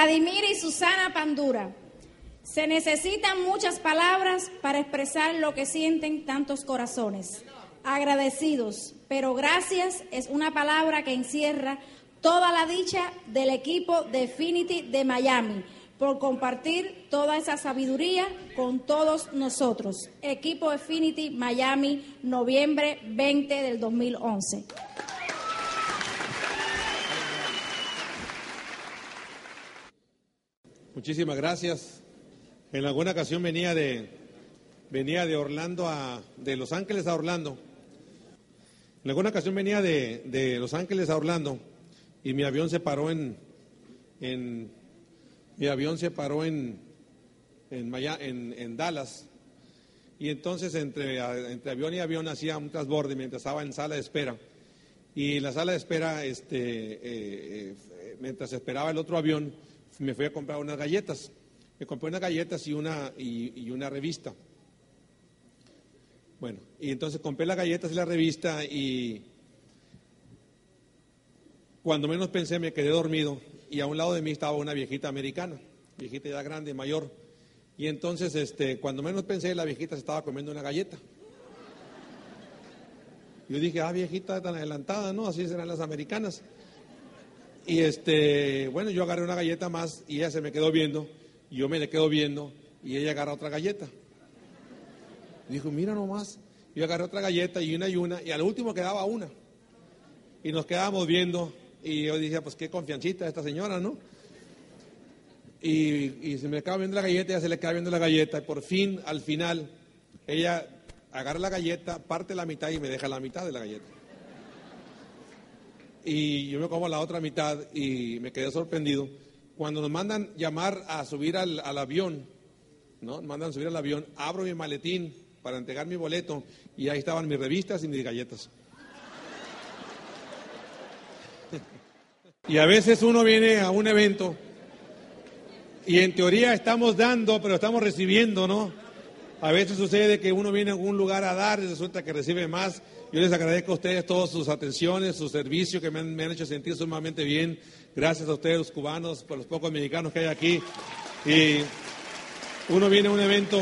Vladim- Vladimir y Susana Pandura. Se necesitan muchas palabras para expresar lo que sienten tantos corazones. Agradecidos, pero gracias es una palabra que encierra toda la dicha del equipo de Finity de Miami por compartir toda esa sabiduría con todos nosotros. Equipo Affinity Miami, noviembre 20 del 2011. Muchísimas gracias. En alguna ocasión venía de venía de Orlando a de Los Ángeles a Orlando. En alguna ocasión venía de, de Los Ángeles a Orlando y mi avión se paró en, en mi avión se paró en en, en, en Dallas y entonces entre, entre avión y avión hacía un transborde mientras estaba en sala de espera y la sala de espera este eh, eh, mientras esperaba el otro avión me fui a comprar unas galletas me compré unas galletas y una y, y una revista bueno y entonces compré las galletas y la revista y cuando menos pensé me quedé dormido y a un lado de mí estaba una viejita americana, viejita ya grande, mayor. Y entonces, este, cuando menos pensé, la viejita se estaba comiendo una galleta. Yo dije, ah, viejita tan adelantada, ¿no? Así serán las americanas. Y este, bueno, yo agarré una galleta más y ella se me quedó viendo, y yo me le quedo viendo, y ella agarra otra galleta. Dijo, mira nomás. Yo agarré otra galleta y una y una, y al último quedaba una. Y nos quedábamos viendo, y yo dije, pues qué confiancita esta señora, ¿no? Y, y se me acaba viendo la galleta, ella se le queda viendo la galleta, y por fin, al final, ella agarra la galleta, parte la mitad y me deja la mitad de la galleta. Y yo me como la otra mitad y me quedé sorprendido. Cuando nos mandan llamar a subir al, avión, ¿no? Nos mandan subir al avión, abro mi maletín para entregar mi boleto y ahí estaban mis revistas y mis galletas. Y a veces uno viene a un evento y en teoría estamos dando, pero estamos recibiendo, ¿no? A veces sucede que uno viene a algún lugar a dar y resulta que recibe más. Yo les agradezco a ustedes todas sus atenciones, su servicio que me han, hecho sentir sumamente bien. Gracias a ustedes, los cubanos, por los pocos mexicanos que hay aquí. Y uno viene a un evento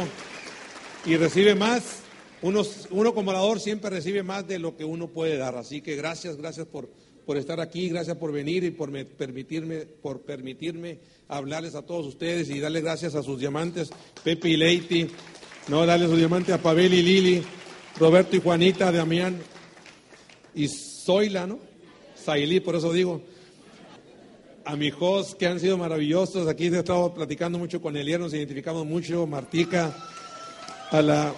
y recibe más. Uno, uno como orador siempre recibe más de lo que uno puede dar. Así que gracias, gracias por, por estar aquí, gracias por venir y por me- permitirme, por permitirme hablarles a todos ustedes y darle gracias a sus diamantes, Pepe y Leiti, no, darle sus diamantes a Pavel y Lili, Roberto y Juanita, Damián y Zoila, ¿no? Sailí, por eso digo. A mis hijos que han sido maravillosos, aquí he estado platicando mucho con Elier, nos identificamos mucho, Martica, a la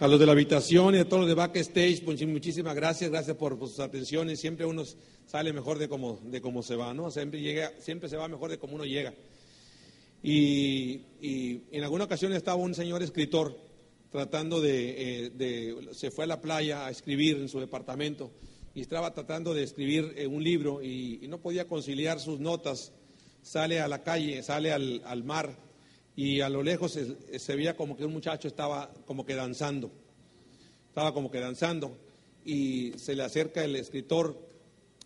a los de la habitación y a todos los de backstage, pues, muchísimas gracias, gracias por, sus atenciones. Siempre uno sale mejor de cómo de se va, ¿no? Siempre llega, siempre se va mejor de cómo uno llega. Y en alguna ocasión estaba un señor escritor tratando de, eh, de- se fue a la playa a escribir en su departamento y estaba tratando de escribir eh, un libro y, no podía conciliar sus notas. Sale a la calle, sale al, al mar y a lo lejos se, se veía como que un muchacho estaba como que danzando, estaba como que danzando y se le acerca el escritor,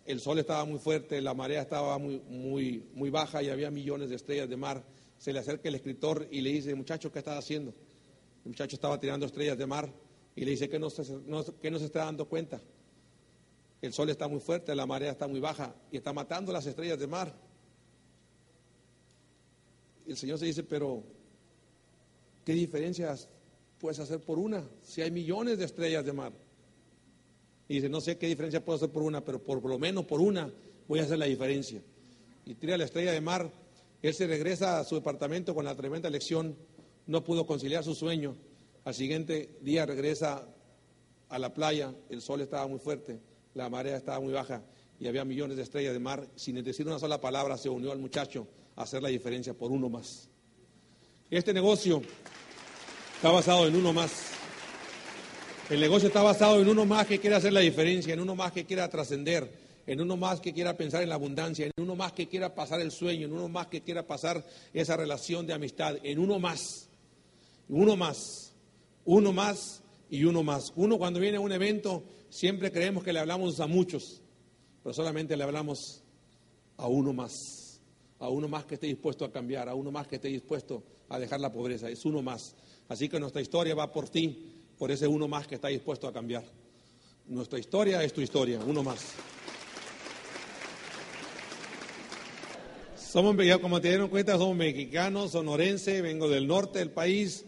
el sol estaba muy fuerte, la marea estaba muy, muy, muy baja y había millones de estrellas de mar. Se le acerca el escritor y le dice, muchacho, ¿qué estás haciendo? El muchacho estaba tirando estrellas de mar y le dice que no se, que no se está dando cuenta. El sol está muy fuerte, la marea está muy baja y está matando las estrellas de mar. Y el Señor se dice, pero ¿qué diferencias puedes hacer por una? Si hay millones de estrellas de mar. Y dice, no sé qué diferencia puedo hacer por una, pero por lo menos por una voy a hacer la diferencia. Y tira la estrella de mar. Él se regresa a su departamento con la tremenda lección. No pudo conciliar su sueño. Al siguiente día regresa a la playa. El sol estaba muy fuerte, la marea estaba muy baja y había millones de estrellas de mar. Sin decir una sola palabra, se unió al muchacho a hacer la diferencia por uno más. Este negocio está basado en uno más. El negocio está basado en uno más que quiera hacer la diferencia, en uno más que quiera trascender, en uno más que quiera pensar en la abundancia, en uno más que quiera pasar el sueño, en uno más que quiera pasar esa relación de amistad, en uno más, uno más, uno más y uno más. Uno cuando viene a un evento siempre creemos que le hablamos a muchos, pero solamente le hablamos a uno más, a uno más que esté dispuesto a cambiar, a uno más que esté dispuesto a dejar la pobreza, es uno más. Así que nuestra historia va por ti, por ese uno más que está dispuesto a cambiar. Nuestra historia es tu historia, uno más. Somos, como te dieron cuenta, somos mexicanos, sonorense, vengo del norte del país.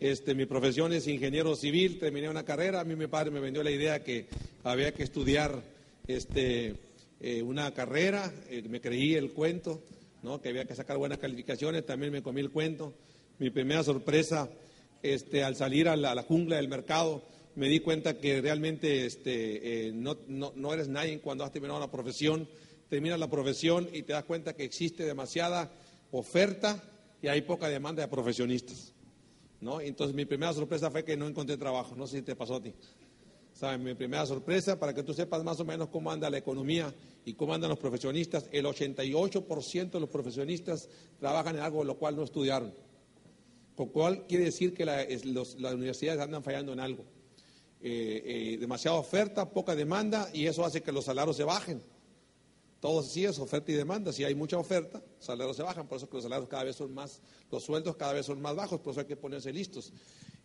Este, mi profesión es ingeniero civil, terminé una carrera. A mí mi padre me vendió la idea que había que estudiar este, eh, una carrera. Eh, me creí el cuento, ¿no? que había que sacar buenas calificaciones. También me comí el cuento. Mi primera sorpresa este, al salir a la, jungla del mercado, me di cuenta que realmente este, eh, no, eres nadie cuando has terminado la profesión terminas la profesión y te das cuenta que existe demasiada oferta y hay poca demanda de profesionistas. ¿No? Entonces mi primera sorpresa fue que no encontré trabajo, no sé si te pasó a ti. ¿Sabes? Mi primera sorpresa, para que tú sepas más o menos cómo anda la economía y cómo andan los profesionistas, el 88% de los profesionistas trabajan en algo lo cual no estudiaron. Con cual quiere decir que las universidades andan fallando en algo. Eh, eh, demasiada oferta, poca demanda y eso hace que los salarios se bajen. Todo sí es oferta y demanda. Si hay mucha oferta, salarios se bajan. Por eso los salarios cada vez son más, los sueldos cada vez son más bajos. Por eso hay que ponerse listos.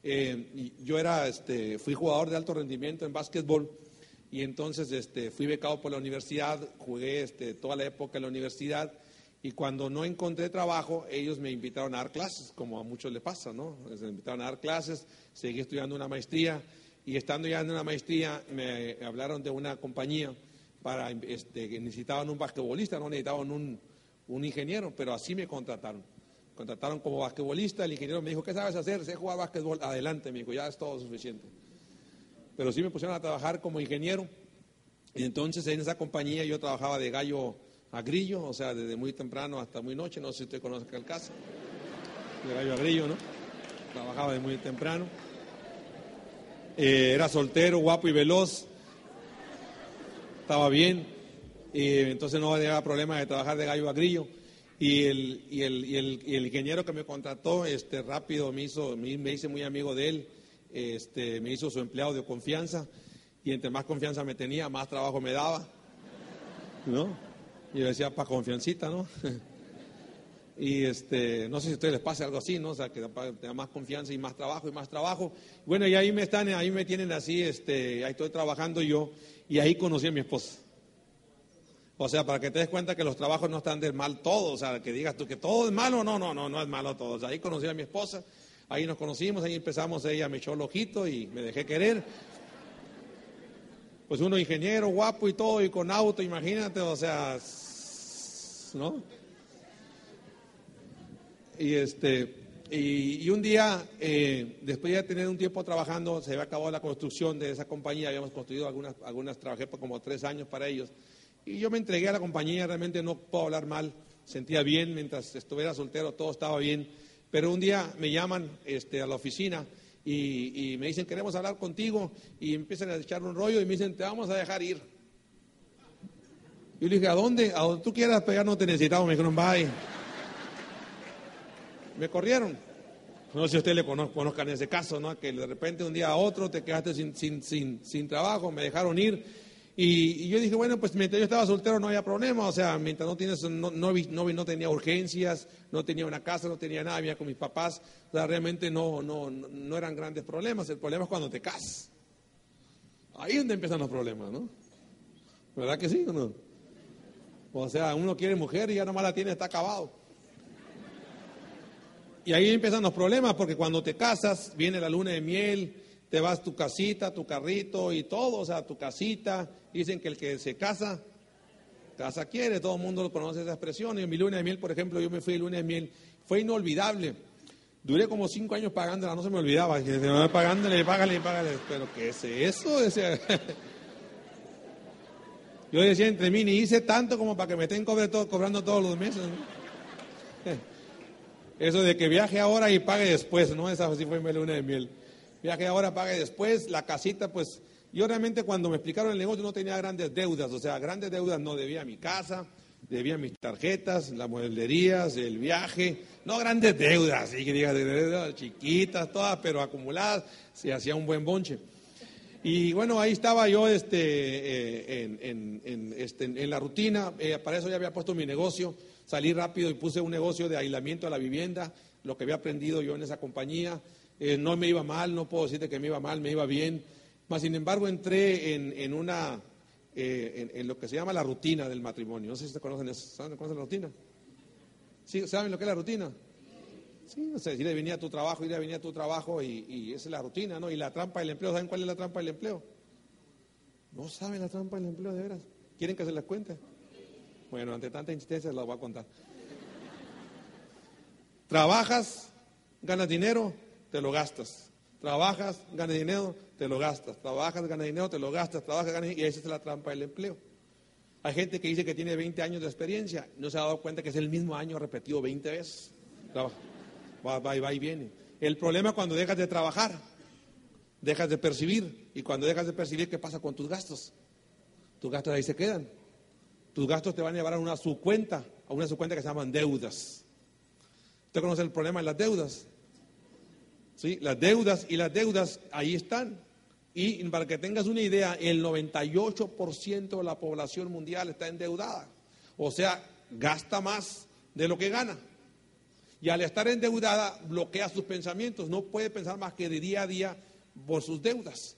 Eh, yo era, este, fui jugador de alto rendimiento en básquetbol y entonces este, fui becado por la universidad. Jugué este, toda la época en la universidad y cuando no encontré trabajo, ellos me invitaron a dar clases, como a muchos les pasa, ¿no? Me invitaron a dar clases, seguí estudiando una maestría y estando ya en una maestría me hablaron de una compañía para este, necesitaban un basquetbolista, no necesitaban un, un ingeniero, pero así me contrataron. Contrataron como basquetbolista, el ingeniero me dijo, ¿qué sabes hacer? Sé jugar basquetbol, adelante, me dijo, ya es todo suficiente. Pero sí me pusieron a trabajar como ingeniero. Y entonces en esa compañía yo trabajaba de gallo a grillo, o sea, desde muy temprano hasta muy noche, no sé si usted conoce el caso. De gallo a grillo, ¿no? Trabajaba de muy temprano. Eh, era soltero, guapo y veloz estaba bien, y entonces no había problema de trabajar de gallo a grillo. Y el, y el, y el, y el ingeniero que me contrató, este, rápido me hizo, me, hice muy amigo de él, este, me hizo su empleado de confianza, y entre más confianza me tenía, más trabajo me daba, ¿no? Y yo decía, para confiancita, ¿no? y este, no sé si a ustedes les pasa algo así, ¿no? O sea, que tenga más confianza y más trabajo y más trabajo. Bueno, y ahí me están, ahí me tienen así, este, ahí estoy trabajando yo, y ahí conocí a mi esposa. O sea, para que te des cuenta que los trabajos no están del mal todo, o sea, que digas tú que todo es malo, no, no, no, no es malo todo. O sea, ahí conocí a mi esposa, ahí nos conocimos, ahí empezamos, ella me echó el ojito y me dejé querer. Pues uno ingeniero, guapo y todo, y con auto, imagínate, o sea, ¿no? Y este, y, un día, eh, después de tener un tiempo trabajando, se había acabado la construcción de esa compañía, habíamos construido algunas, algunas, trabajé por como tres años para ellos. Y yo me entregué a la compañía, realmente no puedo hablar mal, sentía bien, mientras estuviera soltero todo estaba bien. Pero un día me llaman este, a la oficina y, me dicen, queremos hablar contigo, y empiezan a echar un rollo y me dicen, te vamos a dejar ir. Yo le dije, ¿a dónde? A donde tú quieras, pero no te necesitamos. Me dijeron, bye me corrieron. No sé si ustedes le conozcan ese caso, ¿no? Que de repente un día a otro te quedaste sin, sin, sin, sin trabajo, me dejaron ir. Y, yo dije, bueno, pues mientras yo estaba soltero no había problema, o sea, mientras no tienes, no, no, no, no tenía urgencias, no tenía una casa, no tenía nada, vivía con mis papás, o sea, realmente no, no, no eran grandes problemas. El problema es cuando te casas. Ahí es donde empiezan los problemas, ¿no? ¿Verdad que sí o no? O sea, uno quiere mujer y ya nomás la tiene, está acabado. Y ahí empiezan los problemas, porque cuando te casas, viene la luna de miel, te vas tu casita, tu carrito y todo, o sea, tu casita. Dicen que el que se casa, casa quiere, todo el mundo conoce esa expresión. Y en mi luna de miel, por ejemplo, yo me fui de luna de miel, fue inolvidable. Duré como cinco años pagándola, no se me olvidaba. Pagándole, págale, págale. Pero ¿qué es eso? Yo decía entre mí, ni hice tanto como para que me estén cobrando todos los meses. Eso de que viaje ahora y pague después, ¿no? Esa sí fue mi luna de miel. Viaje ahora, pague después. La casita, pues, yo realmente cuando me explicaron el negocio no tenía grandes deudas, o sea, grandes deudas no debía mi casa, debía mis tarjetas, las mueblerías, el viaje, no grandes deudas, así que digas, chiquitas, todas, pero acumuladas, se hacía un buen bonche. Y bueno, ahí estaba yo este, eh, en, en, en, este, en la rutina, eh, para eso ya había puesto mi negocio, salí rápido y puse un negocio de aislamiento a la vivienda, lo que había aprendido yo en esa compañía. Eh, no me iba mal, no puedo decirte que me iba mal, me iba bien. Mas, sin embargo, entré en, una, en, lo que se llama la rutina del matrimonio. No sé si ustedes conocen eso. ¿Saben, ¿Conocen la rutina? ¿Sí? ¿Saben lo que es la rutina? Sí, o sea, ir y venir a tu trabajo, ir y venir a tu trabajo y, esa es la rutina, ¿no? Y la trampa del empleo, ¿saben cuál es la trampa del empleo? No saben la trampa del empleo, de veras. ¿Quieren que se las cuente? Bueno, ante tanta insistencia las voy a contar. Trabajas, ganas dinero, te lo gastas. Trabajas, ganas dinero, te lo gastas. Trabajas, ganas dinero, te lo gastas. Trabajas, ganas dinero, y esa es la trampa del empleo. Hay gente que dice que tiene 20 años de experiencia, no se ha dado cuenta que es el mismo año repetido 20 veces. Trabaja va, y va y viene. El problema es cuando dejas de trabajar, dejas de percibir, y cuando dejas de percibir, ¿qué pasa con tus gastos? Tus gastos ahí se quedan. Tus gastos te van a llevar a una subcuenta, a una subcuenta que se llaman deudas. ¿Usted conoce el problema de las deudas? ¿Sí? Las deudas y las deudas ahí están. Y para que tengas una idea, el 98% de la población mundial está endeudada. O sea, gasta más de lo que gana. Y al estar endeudada, bloquea sus pensamientos. No puede pensar más que de día a día por sus deudas.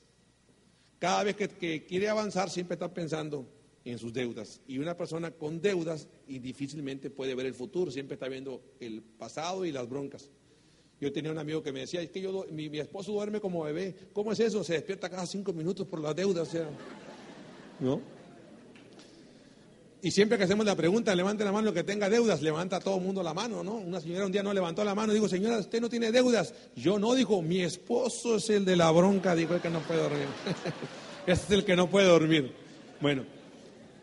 Cada vez que, quiere avanzar, siempre está pensando en sus deudas. Y una persona con deudas y difícilmente puede ver el futuro, siempre está viendo el pasado y las broncas. Yo tenía un amigo que me decía, es que yo, mi, esposo duerme como bebé. ¿Cómo es eso? Se despierta cada cinco minutos por las deudas. O sea, ¿no? Y siempre que hacemos la pregunta, levante la mano que tenga deudas, levanta todo el mundo la mano, ¿no? Una señora un día no levantó la mano, digo, señora, usted no tiene deudas. Yo no, dijo, mi esposo es el de la bronca, dijo, el que no puede dormir. Ese es el que no puede dormir. Bueno,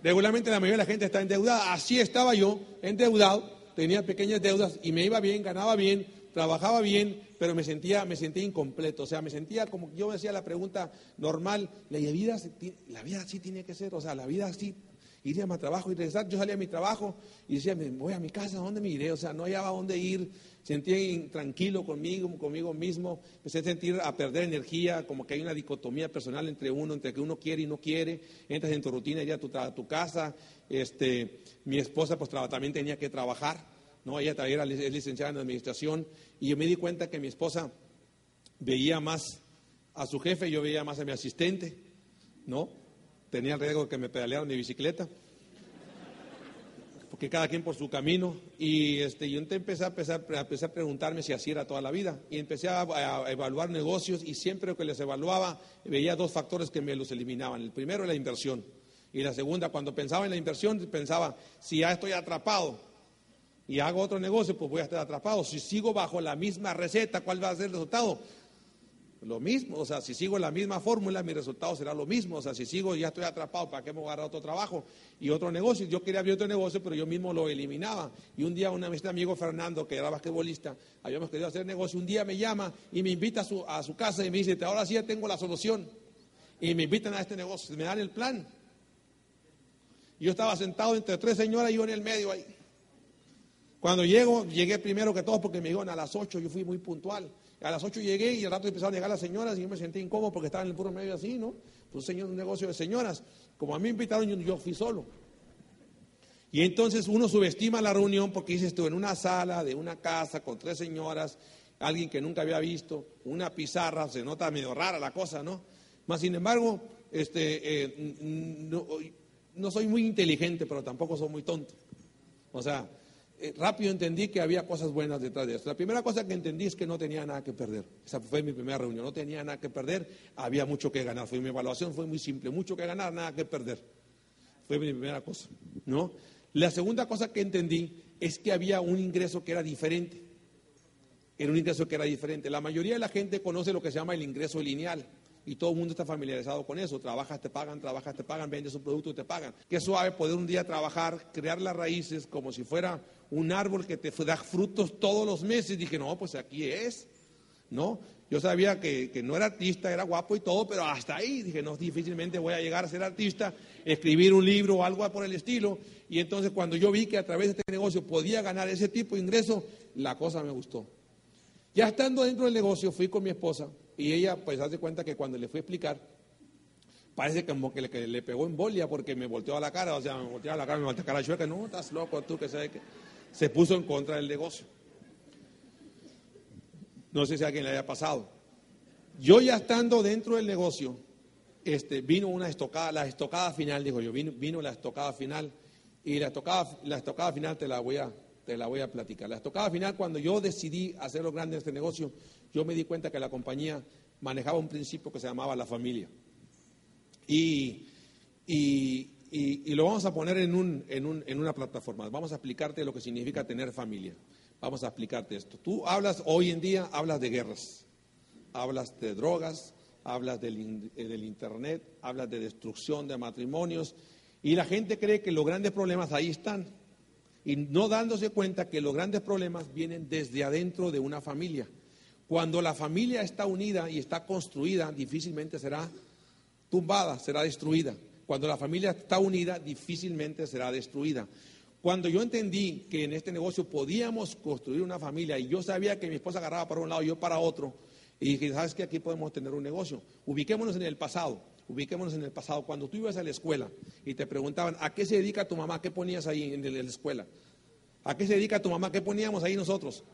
regularmente la mayoría de la gente está endeudada. Así estaba yo, endeudado, tenía pequeñas deudas y me iba bien, ganaba bien, trabajaba bien, pero me sentía, me sentía incompleto. O sea, me sentía como yo me hacía la pregunta normal, la vida, la vida así tiene que ser, o sea, la vida así iría a mi trabajo y regresar. Yo salía a mi trabajo y decía, me voy a mi casa, ¿a dónde me iré? O sea, no hallaba dónde ir, sentía intranquilo conmigo, conmigo mismo, empecé a sentir, a perder energía, como que hay una dicotomía personal entre uno, entre que uno quiere y no quiere, entras en tu rutina, ya a tu, casa, este, mi esposa pues también tenía que trabajar, ¿no? Ella era, es licenciada en administración y yo me di cuenta que mi esposa veía más a su jefe, yo veía más a mi asistente, ¿no? Tenía el riesgo de que me pedalearan mi bicicleta, porque cada quien por su camino, y este, yo empecé a, empezar, empecé a preguntarme si así era toda la vida, y empecé a, a, evaluar negocios, y siempre que les evaluaba veía dos factores que me los eliminaban. El primero, la inversión, y la segunda, cuando pensaba en la inversión, pensaba, si ya estoy atrapado, y hago otro negocio, pues voy a estar atrapado. Si sigo bajo la misma receta, ¿cuál va a ser el resultado? Lo mismo, o sea, si sigo la misma fórmula, mi resultado será lo mismo, o sea, si sigo ya estoy atrapado, ¿para qué me voy a agarrar otro trabajo y otro negocio? Yo quería abrir otro negocio, pero yo mismo lo eliminaba. Y un día un este amigo Fernando, que era basquetbolista, habíamos querido hacer negocio, un día me llama y me invita a su, a su casa y me dice, ahora sí ya tengo la solución. Y me invitan a este negocio, me dan el plan. Yo estaba sentado entre tres señoras y yo en el medio ahí. Cuando llego, llegué primero que todos porque me dijeron a las ocho, yo fui muy puntual. A las 8 llegué y al rato empezaron a llegar las señoras y yo me sentí incómodo porque estaba en el puro medio así, ¿no? Pues señor, un negocio de señoras. Como a mí me invitaron, yo, fui solo. Y entonces uno subestima la reunión porque dice estuve en una sala de una casa con tres señoras, alguien que nunca había visto, una pizarra, se nota medio rara la cosa, ¿no? Más sin embargo, este, eh, no, no soy muy inteligente, pero tampoco soy muy tonto. O sea, rápido entendí que había cosas buenas detrás de eso. La primera cosa que entendí es que no tenía nada que perder. Esa fue mi primera reunión. No tenía nada que perder, había mucho que ganar. Fue mi evaluación fue muy simple, mucho que ganar, nada que perder. Fue mi primera cosa, ¿no? La segunda cosa que entendí es que había un ingreso que era diferente. Era un ingreso que era diferente. La mayoría de la gente conoce lo que se llama el ingreso lineal y todo el mundo está familiarizado con eso. Trabajas, te pagan, trabajas, te pagan, vendes un producto, te pagan. Qué suave poder un día trabajar, crear las raíces como si fuera un árbol que te da frutos todos los meses. Dije, no, pues aquí es, ¿no? Yo sabía que, no era artista, era guapo y todo, pero hasta ahí dije, no, difícilmente voy a llegar a ser artista, escribir un libro o algo por el estilo. Y entonces cuando yo vi que a través de este negocio podía ganar ese tipo de ingreso, la cosa me gustó. Ya estando dentro del negocio, fui con mi esposa y ella, pues, hace cuenta que cuando le fui a explicar, parece como que le, que le pegó porque me volteó a la cara, o sea, me volteó a la cara, me volteó a la cara chueca, no, estás loco tú, que sabes que se puso en contra del negocio. No sé si a alguien le haya pasado. Yo ya estando dentro del negocio, este, vino una estocada, la estocada final, dijo yo, vino, la estocada final y la estocada, la estocada final te la voy a, te la voy a platicar. La estocada final, cuando yo decidí hacerlo grande en este negocio, yo me di cuenta que la compañía manejaba un principio que se llamaba la familia. Y, y, y, lo vamos a poner en, un, en, un, en, una plataforma. Vamos a explicarte lo que significa tener familia. Vamos a explicarte esto. Tú hablas, hoy en día, hablas de guerras, hablas de drogas, hablas del, eh, del Internet, hablas de destrucción de matrimonios. Y la gente cree que los grandes problemas ahí están. Y no dándose cuenta que los grandes problemas vienen desde adentro de una familia. Cuando la familia está unida y está construida, difícilmente será tumbada, será destruida. Cuando la familia está unida, difícilmente será destruida. Cuando yo entendí que en este negocio podíamos construir una familia y yo sabía que mi esposa agarraba para un lado y yo para otro, y dije, ¿sabes qué? Aquí podemos tener un negocio. Ubiquémonos en el pasado, ubiquémonos en el pasado. Cuando tú ibas a la escuela y te preguntaban, ¿a qué se dedica tu mamá? ¿Qué ponías ahí en la escuela? ¿A qué se dedica tu mamá? ¿Qué poníamos ahí nosotros?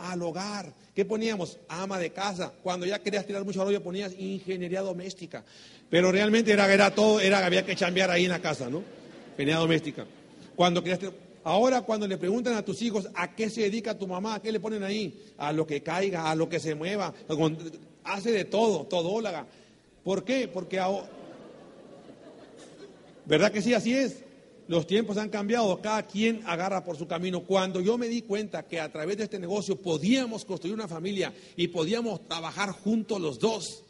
Al hogar. ¿Qué poníamos? Ama de casa. Cuando ya querías tirar mucho rollo ponías ingeniería doméstica. Pero realmente era, era todo, era, había que chambear ahí en la casa, ¿no? Ingeniería doméstica. Cuando querías Ahora cuando le preguntan a tus hijos a qué se dedica tu mamá, ¿a qué le ponen ahí? A lo que caiga, a lo que se mueva, hace de todo, todóloga. ¿Por qué? Porque ahora... ¿Verdad que sí? Así es. Los tiempos han cambiado, cada quien agarra por su camino. Cuando yo me di cuenta que a través de este negocio podíamos construir una familia y podíamos trabajar juntos los dos,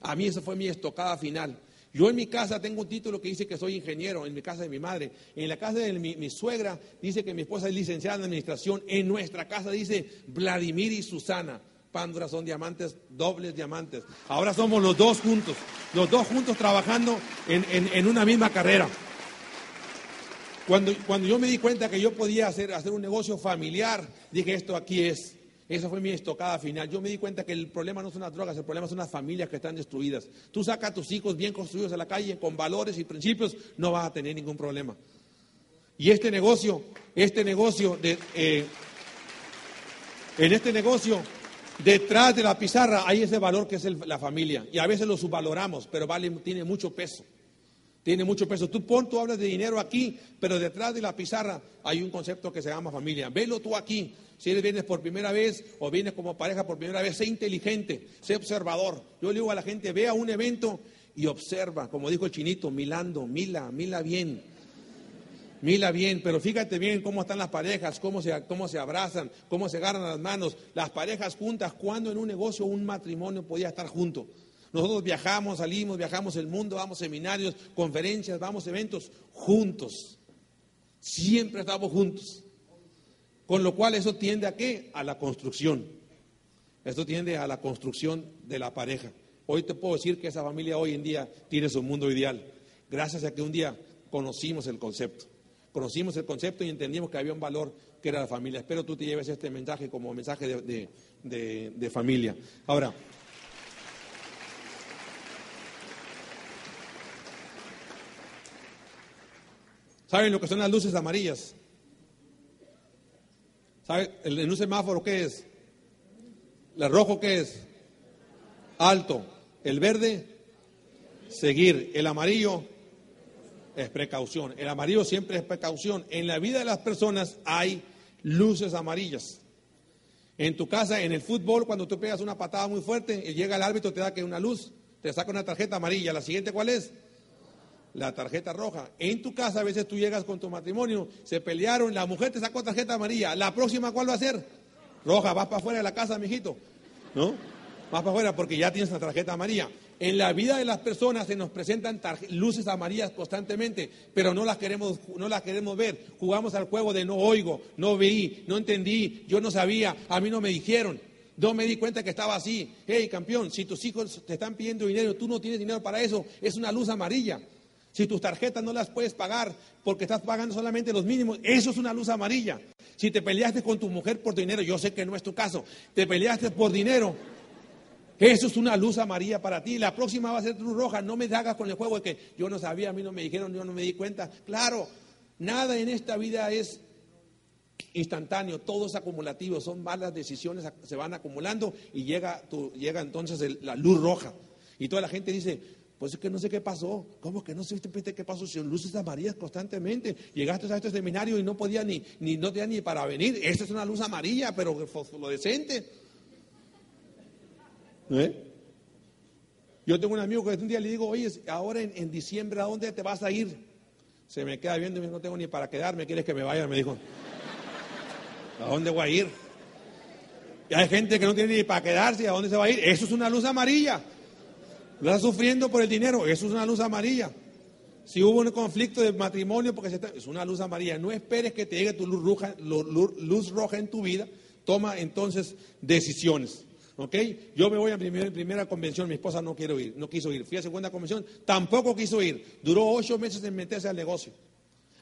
a mí esa fue mi estocada final. Yo en mi casa tengo un título que dice que soy ingeniero, en mi casa de mi madre. En la casa de mi, suegra dice que mi esposa es licenciada en administración. En nuestra casa dice Vladimir y Susana. Pándora son diamantes, dobles diamantes. Ahora somos los dos juntos, los dos juntos trabajando en, una misma carrera. Cuando, cuando, yo me di cuenta que yo podía hacer, hacer un negocio familiar, dije, esto aquí es. Esa fue mi estocada final. Yo me di cuenta que el problema no son las drogas, el problema son las familias que están destruidas. Tú sacas a tus hijos bien construidos a la calle, con valores y principios, no vas a tener ningún problema. Y este negocio, este negocio de... Eh, en este negocio, detrás de la pizarra hay ese valor que es la familia. Y a veces lo subvaloramos, pero vale, tiene mucho peso. Tiene mucho peso. Tú pon, tú hablas de dinero aquí, pero detrás de la pizarra hay un concepto que se llama familia. Velo tú aquí. Si eres vienes por primera vez o vienes como pareja por primera vez, sé inteligente, sé observador. Yo le digo a la gente, vea un evento y observa, como dijo el chinito, milando, mila, mila bien. Mila bien, pero fíjate bien cómo están las parejas, cómo se, cómo se abrazan, cómo se agarran las manos, las parejas juntas, cuando en un negocio un matrimonio podía estar junto. Nosotros viajamos, salimos, viajamos el mundo, vamos a seminarios, conferencias, vamos a eventos juntos. Siempre estamos juntos. Con lo cual eso tiende a qué? A la construcción. Esto tiende a la construcción de la pareja. Hoy te puedo decir que esa familia hoy en día tiene su mundo ideal. Gracias a que un día conocimos el concepto. Conocimos el concepto y entendimos que había un valor que era la familia. Espero tú te lleves este mensaje como mensaje de, de familia. Ahora, ¿saben lo que son las luces amarillas? ¿Sabe? El, en un semáforo, ¿qué es? ¿El rojo qué es? Alto. El verde, seguir. El amarillo es precaución. El amarillo siempre es precaución. En la vida de las personas hay luces amarillas. En tu casa, en el fútbol, cuando tú pegas una patada muy fuerte y llega el árbitro, te da que una luz, te saca una tarjeta amarilla. ¿La siguiente cuál es? La tarjeta roja. En tu casa a veces tú llegas con tu matrimonio, se pelearon, la mujer te sacó tarjeta amarilla. ¿La próxima cuál va a ser? Roja, vas para afuera de la casa, mijito. ¿No? Vas para afuera porque ya tienes la tarjeta amarilla. En la vida de las personas se nos presentan luces amarillas constantemente, pero no las queremos, no las queremos ver. Jugamos al juego de no oigo, no veí, no entendí, yo no sabía, a mí no me dijeron. No me di cuenta que estaba así. Hey, campeón, si tus hijos te están pidiendo dinero, tú no tienes dinero para eso, es una luz amarilla. Si tus tarjetas no las puedes pagar porque estás pagando solamente los mínimos, eso es una luz amarilla. Si te peleaste con tu mujer por dinero, yo sé que no es tu caso, te peleaste por dinero, Eso es una luz amarilla para ti. La próxima va a ser luz roja. No me hagas con el juego de que yo no sabía, a mí no me dijeron, yo no me di cuenta. Claro, nada en esta vida es instantáneo, todo es acumulativo, son malas decisiones, se van acumulando y llega, llega entonces la luz roja. Y toda la gente dice, pues es que no sé qué pasó. ¿Cómo que no sé qué pasó? Si luces amarillas constantemente. Llegaste a este seminario y no podía ni, ni no tenía ni para venir. Esta es una luz amarilla, pero decente ¿Eh? Yo tengo un amigo que un día le digo, oye, ahora en, diciembre, ¿a dónde te vas a ir? Se me queda viendo y no tengo ni para quedarme, ¿quieres que me vaya? Me dijo, ¿a dónde voy a ir? Y hay gente que no tiene ni para quedarse, ¿a dónde se va a ir? Eso es una luz amarilla. Estás sufriendo por el dinero, eso es una luz amarilla. Si hubo un conflicto de matrimonio, porque se es una luz amarilla. No esperes que te llegue tu luz roja, luz roja en tu vida. Toma entonces decisiones. ¿Ok? Yo me voy a primera, convención, mi esposa no quiero ir, no quiso ir. Fui a segunda convención, tampoco quiso ir. Duró ocho meses en meterse al negocio.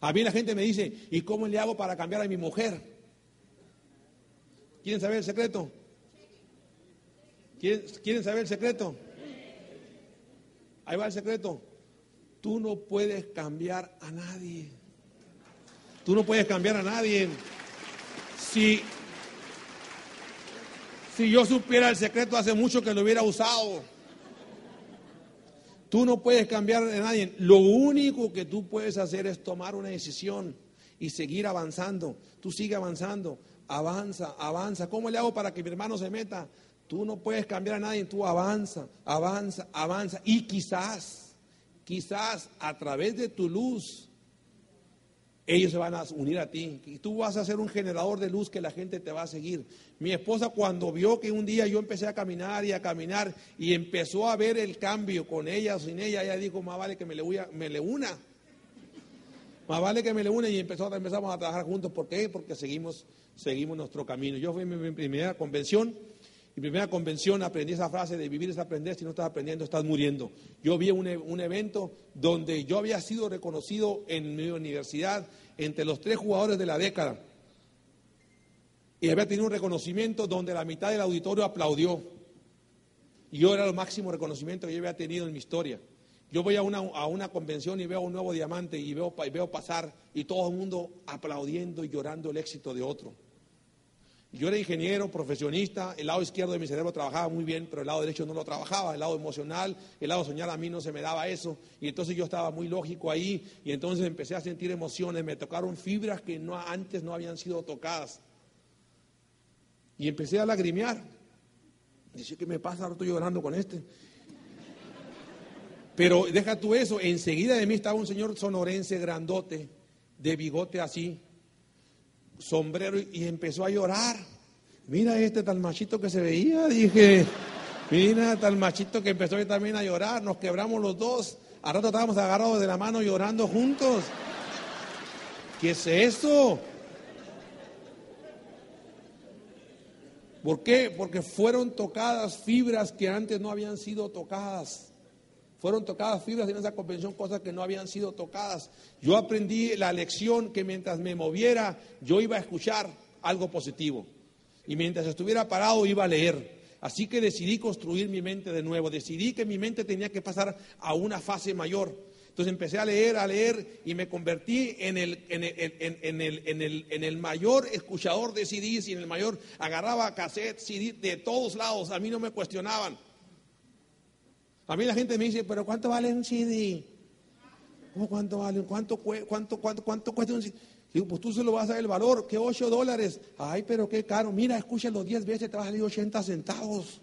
A mí la gente me dice, ¿y cómo le hago para cambiar a mi mujer? ¿Quieren saber el secreto? ¿Quieren saber el secreto? Ahí va el secreto. Tú no puedes cambiar a nadie. Tú no puedes cambiar a nadie. Si, si yo supiera el secreto hace mucho que lo hubiera usado. Tú no puedes cambiar a nadie. Lo único que tú puedes hacer es tomar una decisión y seguir avanzando. Tú sigue avanzando. Avanza, avanza. ¿Cómo le hago para que mi hermano se meta? Tú no puedes cambiar a nadie, tú avanza, avanza, avanza. Y quizás, quizás a través de tu luz, ellos se van a unir a ti. Y tú vas a ser un generador de luz que la gente te va a seguir. Mi esposa cuando vio que un día yo empecé a caminar y a caminar y empezó a ver el cambio con ella o sin ella, ella dijo, más vale que me le, me una. Más vale que me le una y empezó, empezamos a trabajar juntos. ¿Por qué? Porque seguimos, seguimos nuestro camino. Yo fui en mi primera convención mi primera convención aprendí esa frase de vivir es aprender, si no estás aprendiendo estás muriendo. Yo vi un, un, evento donde yo había sido reconocido en mi universidad entre los tres jugadores de la década. Y había tenido un reconocimiento donde la mitad del auditorio aplaudió. Y yo era el máximo reconocimiento que yo había tenido en mi historia. Yo voy a una, a una convención y veo un nuevo diamante y veo, y veo pasar y todo el mundo aplaudiendo y llorando el éxito de otro. Yo era ingeniero, profesionista, el lado izquierdo de mi cerebro trabajaba muy bien, pero el lado derecho no lo trabajaba, el lado emocional, el lado soñar a mí no se me daba eso, y entonces yo estaba muy lógico ahí, y entonces empecé a sentir emociones, me tocaron fibras que no, antes no habían sido tocadas, y empecé a lagrimear. Dice, ¿qué me pasa? Ahora estoy llorando con este. Pero deja tú eso, enseguida de mí estaba un señor sonorense grandote, de bigote así, sombrero y empezó a llorar. Mira este tal machito que se veía, dije. Mira tal machito que empezó también a llorar. Nos quebramos los dos. A rato estábamos agarrados de la mano llorando juntos. ¿Qué es eso? ¿Por qué? Porque fueron tocadas fibras que antes no habían sido tocadas. Fueron tocadas fibras en esa convención, cosas que no habían sido tocadas. Yo aprendí la lección que mientras me moviera, yo iba a escuchar algo positivo. Y mientras estuviera parado, iba a leer. Así que decidí construir mi mente de nuevo. Decidí que mi mente tenía que pasar a una fase mayor. Entonces empecé a leer, a leer y me convertí en el, en el, en el, en el mayor escuchador de CDs y en el mayor, agarraba cassette, CD de todos lados, a mí no me cuestionaban. A mí la gente me dice, pero ¿cuánto vale un CD? ¿Cómo cuánto vale? ¿Cuánto, cuánto, cuánto, cuánto cuesta un CD? Digo, pues tú se lo vas a dar el valor, que 8 dólares. Ay, pero qué caro. Mira, escúchalo 10 veces, te va a salir 80 centavos.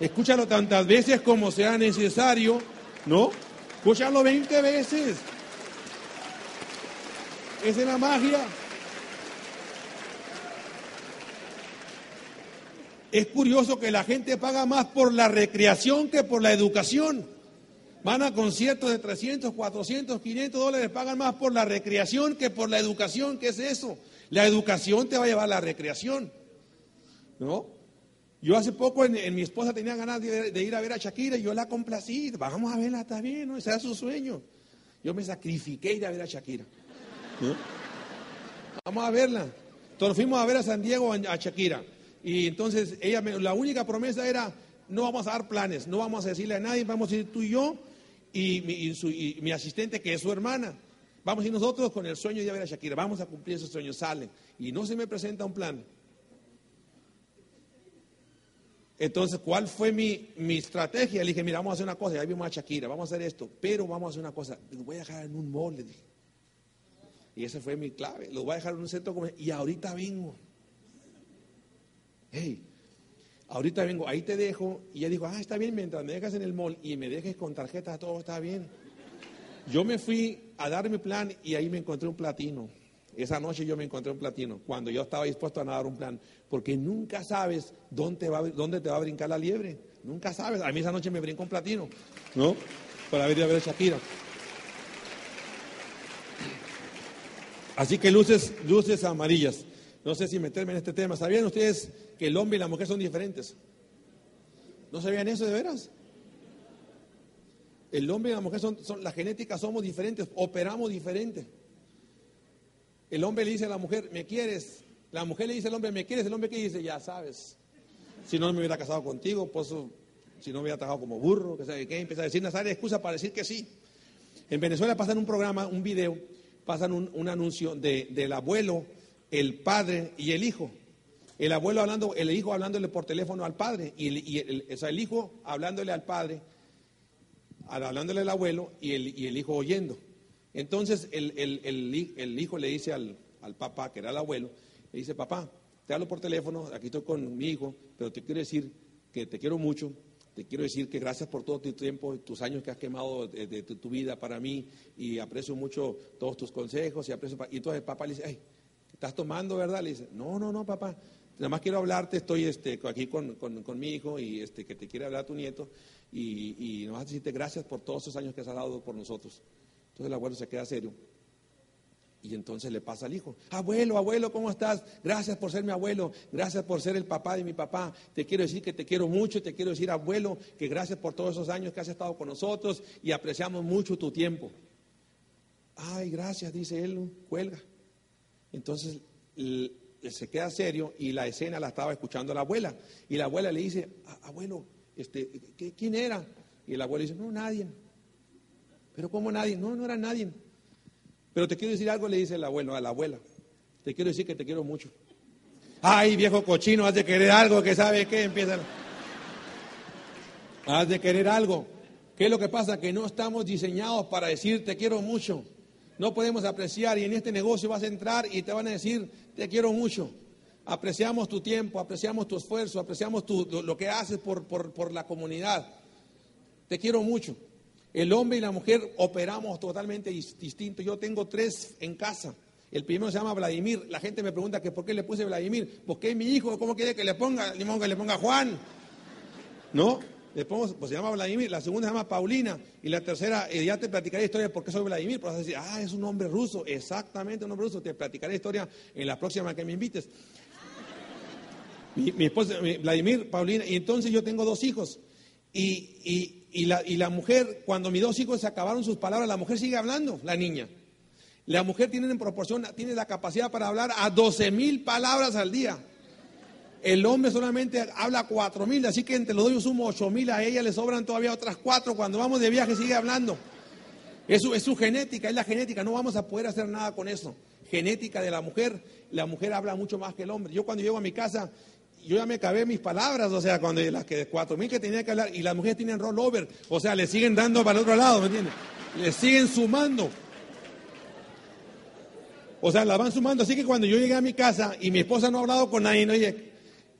Escúchalo tantas veces como sea necesario, ¿no? Escúchalo 20 veces. Esa es la magia. Es curioso que la gente paga más por la recreación que por la educación. Van a conciertos de 300, 400, 500 dólares, pagan más por la recreación que por la educación. ¿Qué es eso? La educación te va a llevar a la recreación. ¿No? Yo hace poco en, mi esposa tenía ganas de, ir a ver a Shakira y yo la complací. Vamos a verla, está bien, ¿no? Ese era su sueño. Yo me sacrifiqué ir a ver a Shakira. Vamos a verla. Entonces fuimos a ver a San Diego a Shakira. Y entonces ella, me- la única promesa era, no vamos a dar planes, no vamos a decirle a nadie, vamos a ir tú y yo y mi, y su- y mi asistente que es su hermana. Vamos ir nosotros con el sueño de ver a Shakira, vamos a cumplir ese sueño, salen. Y no se me presenta un plan. Entonces, ¿cuál fue mi, mi estrategia? Le dije, mira, vamos a hacer una cosa, ya vimos a Shakira, vamos a hacer esto, pero vamos a hacer una cosa, los voy a dejar en un mall. Y esa fue mi clave, los voy a dejar en un centro comercial y ahorita vengo. Hey, ahorita vengo, ahí te dejo. Y ella dijo, ah, está bien, mientras me dejas en el mall y me dejes con tarjeta, todo está bien. Yo me fui a dar mi plan y ahí me encontré un platino. Esa noche yo me encontré un platino, cuando yo estaba dispuesto a dar un plan, porque nunca sabes dónde, va, dónde te va a brincar la liebre. Nunca sabes. A mí esa noche me brincó un platino, ¿no? Para ver a ver a Shakira. Así que luces, luces amarillas. No sé si meterme en este tema. ¿Sabían ustedes que el hombre y la mujer son diferentes? ¿No sabían eso de veras? El hombre y la mujer son, son la genética somos diferentes, operamos diferente. El hombre le dice a la mujer, ¿me quieres? La mujer le dice al hombre, ¿me quieres? El hombre que dice, ya sabes. Si no me hubiera casado contigo, pues si no me hubiera trabajado como burro, que sabe qué, empieza a decir una serie de excusas para decir que sí. En Venezuela pasan un programa, un video, pasan un, un anuncio de, del abuelo, el padre y el hijo. El abuelo hablando, el hijo hablándole por teléfono al padre, y el, o sea, el hijo hablándole al padre, hablándole al abuelo y el, y el hijo oyendo. Entonces el, el- el hi- el hijo le dice al, al papá, que era el abuelo, le dice, papá, te hablo por teléfono, aquí estoy con mi hijo, pero te quiero decir que te quiero mucho, te quiero decir que gracias por todo tu tiempo, tus años que has quemado de, tu, vida para mí y aprecio mucho todos tus consejos y aprecio... pa-". Y entonces el papá le dice, ay, ¿estás tomando, verdad? Le dice, no, no, no, papá, nada más quiero hablarte, estoy este, aquí con, con- con mi hijo y este, que te quiere hablar tu nieto y, y nomás decirte gracias por todos esos años que has dado por nosotros. Entonces el abuelo se queda serio. Y entonces le pasa al hijo, abuelo, abuelo, ¿cómo estás? Gracias por ser mi abuelo, gracias por ser el papá de mi papá. Te quiero decir que te quiero mucho, te quiero decir, abuelo, que gracias por todos esos años que has estado con nosotros y apreciamos mucho tu tiempo. Ay, gracias, dice él, cuelga. Entonces l- se queda serio y la escena la estaba escuchando la abuela. Y la abuela le dice, "A- abuelo, este, ¿qué- ¿quién era? Y el abuelo dice, no, nadie. Pero ¿cómo nadie? No, no era nadie. Pero te quiero decir algo, le dice el abuelo a la abuela. Te quiero decir que te quiero mucho. Ay, viejo cochino, has de querer algo que sabe qué empieza. Has de querer algo. ¿Qué es lo que pasa? Que no estamos diseñados para decir te quiero mucho. No podemos apreciar y en este negocio vas a entrar y te van a decir te quiero mucho. Apreciamos tu tiempo, apreciamos tu esfuerzo, apreciamos tu- lo, que haces por, por, por la comunidad. Te quiero mucho. El hombre y la mujer operamos totalmente dis- distinto. Yo tengo tres en casa. El primero se llama Vladimir. La gente me pregunta que por qué le puse Vladimir. Porque es mi hijo. ¿Cómo quiere que le ponga? Ni que le ponga Juan. ¿No? Pues se llama Vladimir. La segunda se llama Paulina. Y la tercera, eh, ya te platicaré historia de por qué soy Vladimir. Pero vas a decir, ah, es un hombre ruso. Exactamente, un hombre ruso. Te platicaré historia en la próxima que me invites. Mi, mi esposa, mi- Vladimir, Paulina, y entonces yo tengo dos hijos. Y, y- y la, y la mujer, cuando mis dos hijos se acabaron sus palabras, la mujer sigue hablando, la niña. La mujer tiene en proporción, tiene la capacidad para hablar a 12 mil palabras al día. El hombre solamente habla cuatro mil, así que entre los dos yo sumo ocho mil, a ella le sobran todavía otras cuatro. Cuando vamos de viaje sigue hablando. Es su, es su genética, es la genética, no vamos a poder hacer nada con eso. Genética de la mujer, la mujer habla mucho más que el hombre. Yo cuando llego a mi casa, yo ya me acabé mis palabras, o sea, cuando las que cuatro mil que tenía que hablar, y las mujeres tienen rollover, o sea, le siguen dando para el otro lado, ¿me entiendes? Le siguen sumando. O sea, la van sumando. Así que cuando yo llegué a mi casa y mi esposa no ha hablado con nadie, oye,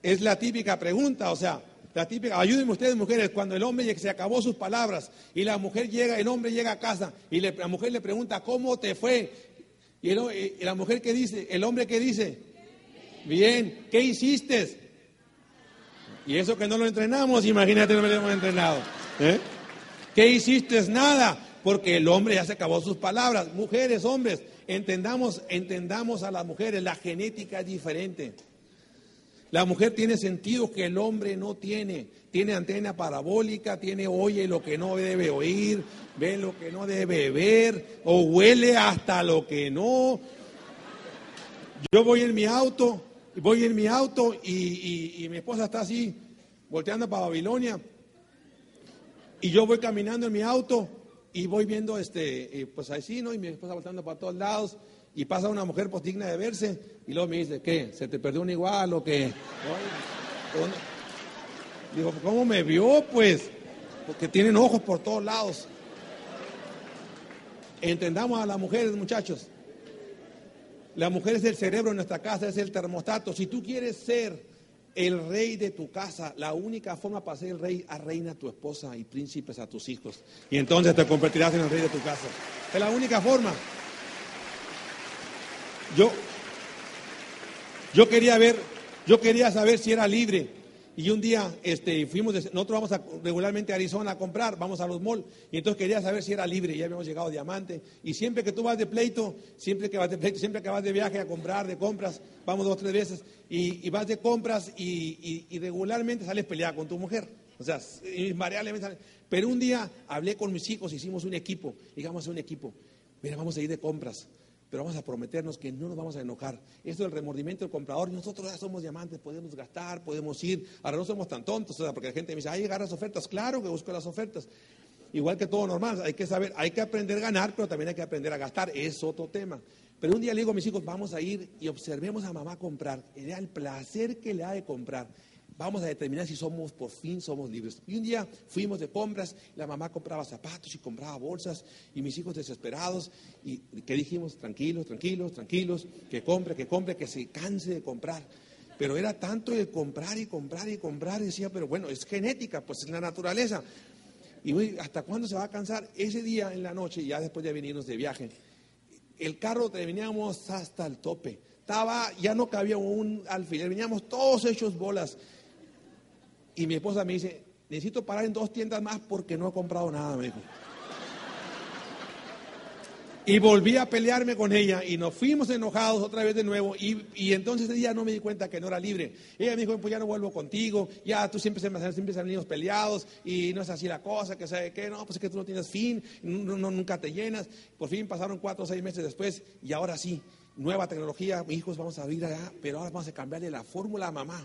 es la típica pregunta, o sea, la típica, ayúdenme ustedes mujeres, cuando el hombre se acabó sus palabras y la mujer llega, el hombre llega a casa y la mujer le pregunta, ¿cómo te fue? Y, el- y la mujer que dice, el hombre que dice, bien, ¿qué hiciste? Y eso que no lo entrenamos, imagínate, no lo hemos entrenado. ¿eh? ¿Qué hiciste? Nada, porque el hombre ya se acabó sus palabras. Mujeres, hombres, entendamos, entendamos a las mujeres, la genética es diferente. La mujer tiene sentido que el hombre no tiene. Tiene antena parabólica, tiene oye lo que no debe oír, ve lo que no debe ver, o huele hasta lo que no. Yo voy en mi auto voy en mi auto y, y mi esposa está así, volteando para Babilonia. Y yo voy caminando en mi auto y voy viendo, este, eh, pues así, ¿no? Y mi esposa volteando para todos lados. Y pasa una mujer pues digna de verse. Y luego me dice, ¿qué? ¿Se te perdió un igual o qué? Digo, ¿cómo me vio? Pues, porque tienen ojos por todos lados. Entendamos a las mujeres, muchachos. La mujer es el cerebro de nuestra casa, es el termostato. Si tú quieres ser el rey de tu casa, la única forma para ser el rey, a reina a tu esposa y príncipes a tus hijos. Y entonces te convertirás en el rey de tu casa. Es la única forma. Yo, yo quería ver, yo quería saber si era libre. Y un día este, fuimos, nosotros vamos a, regularmente a Arizona a comprar, vamos a los malls, y entonces quería saber si era libre, ya habíamos llegado a Diamante, y siempre que tú vas de pleito, siempre que vas de pleito, siempre que vas de viaje a comprar, de compras, vamos dos o tres veces, y, vas de compras y, regularmente sales peleada con tu mujer, o sea, invariablemente Pero un día hablé con mis hijos, hicimos un equipo, digamos un equipo, mira, vamos a ir de compras, pero vamos a prometernos que no nos vamos a enojar. Esto del remordimiento del comprador, nosotros ya somos diamantes, podemos gastar, podemos ir. Ahora no somos tan tontos, o porque la gente me dice, ay, las ofertas. Claro que busco las ofertas. Igual que todo normal, hay que saber, hay que aprender a ganar, pero también hay que aprender a gastar. Es otro tema. Pero un día le digo a mis hijos, vamos a ir y observemos a mamá comprar. Era el placer que le da de comprar vamos a determinar si somos, por fin somos libres. Y un día fuimos de compras, la mamá compraba zapatos y compraba bolsas, y mis hijos desesperados, y que dijimos, tranquilos, tranquilos, tranquilos, que compre, que compre, que se canse de comprar. Pero era tanto el comprar y comprar y comprar, y decía, pero bueno, es genética, pues es la naturaleza. Y ¿hasta cuándo se va a cansar? Ese día en la noche, ya después de venirnos de viaje, el carro terminamos hasta el tope. Estaba, ya no cabía un alfiler, veníamos todos hechos bolas. Y mi esposa me dice, necesito parar en dos tiendas más porque no he comprado nada, me dijo. Y volví a pelearme con ella y nos fuimos enojados otra vez de nuevo. Y, entonces ese día no me di cuenta que no era libre. Ella me dijo, pues ya no vuelvo contigo, ya tú siempre, siempre salimos peleados y no es así la cosa, que sabe qué, no, pues es que tú no tienes fin, no, nunca te llenas. Por fin pasaron cuatro o seis meses después y ahora sí, nueva tecnología, hijos vamos a vivir allá, pero ahora vamos a cambiarle la fórmula a mamá.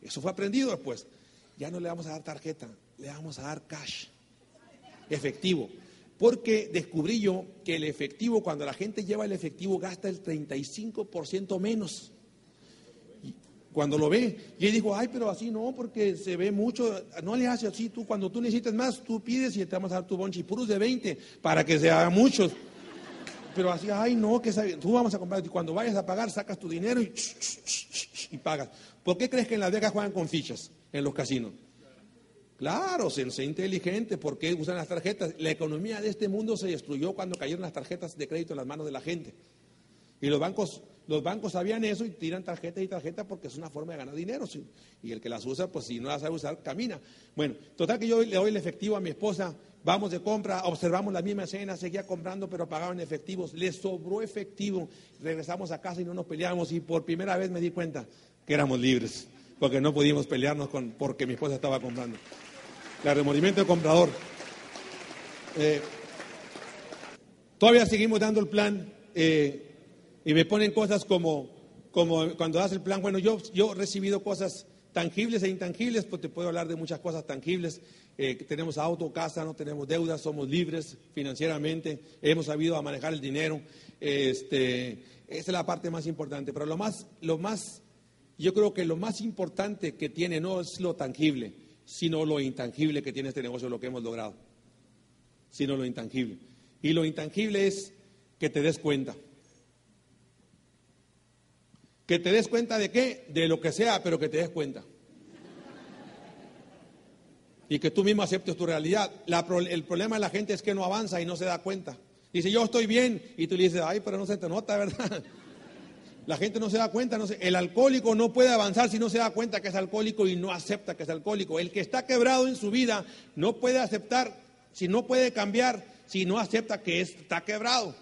Eso fue aprendido después ya no le vamos a dar tarjeta, le vamos a dar cash, efectivo. Porque descubrí yo que el efectivo, cuando la gente lleva el efectivo, gasta el 35% menos. cuando lo ve, y él dijo, ay, pero así no, porque se ve mucho, no le hace así, tú cuando tú necesitas más, tú pides y te vamos a dar tu bonchi puros de 20 para que sea muchos. Pero así, ay, no, que tú vamos a comprar, y cuando vayas a pagar, sacas tu dinero y, y pagas. ¿Por qué crees que en Las Vegas juegan con fichas? En los casinos. Claro, se sé inteligente, ¿por qué usan las tarjetas? La economía de este mundo se destruyó cuando cayeron las tarjetas de crédito en las manos de la gente. Y los bancos, los bancos sabían eso y tiran tarjeta y tarjeta porque es una forma de ganar dinero. Y el que las usa, pues si no las sabe usar, camina. Bueno, total que yo le doy el efectivo a mi esposa, vamos de compra, observamos la misma escena, seguía comprando, pero pagaban efectivos. Le sobró efectivo. Regresamos a casa y no nos peleamos y por primera vez me di cuenta que éramos libres porque no pudimos pelearnos con, porque mi esposa estaba comprando. El remordimiento del comprador. Eh, todavía seguimos dando el plan eh, y me ponen cosas como, como cuando das el plan, bueno, yo, yo he recibido cosas tangibles e intangibles, pues te puedo hablar de muchas cosas tangibles. Eh, tenemos auto, casa, no tenemos deudas, somos libres financieramente, hemos sabido manejar el dinero. Este, esa es la parte más importante. Pero lo más, lo más yo creo que lo más importante que tiene no es lo tangible, sino lo intangible que tiene este negocio, lo que hemos logrado, sino lo intangible. Y lo intangible es que te des cuenta. Que te des cuenta de qué? De lo que sea, pero que te des cuenta. Y que tú mismo aceptes tu realidad. el problema de la gente es que no avanza y no se da cuenta. Dice, yo estoy bien. Y tú le dices, ay, pero no se te nota, ¿verdad? La gente no se da cuenta, no el alcohólico no puede avanzar si no se da cuenta que es alcohólico y no acepta que es alcohólico. El que está quebrado en su vida no puede aceptar, si no puede cambiar, si no acepta que está quebrado.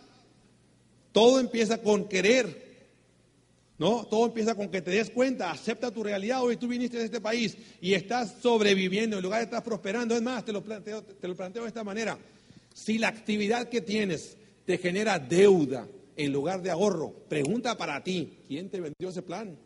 Todo empieza con querer, ¿no? Todo empieza con que te des cuenta, acepta tu realidad. Hoy tú viniste de este país y estás sobreviviendo, en lugar de estar prosperando. Es más, te lo planteo, te lo planteo de esta manera. Si la actividad que tienes te genera deuda, en lugar de ahorro. Pregunta para ti, ¿quién te vendió ese plan?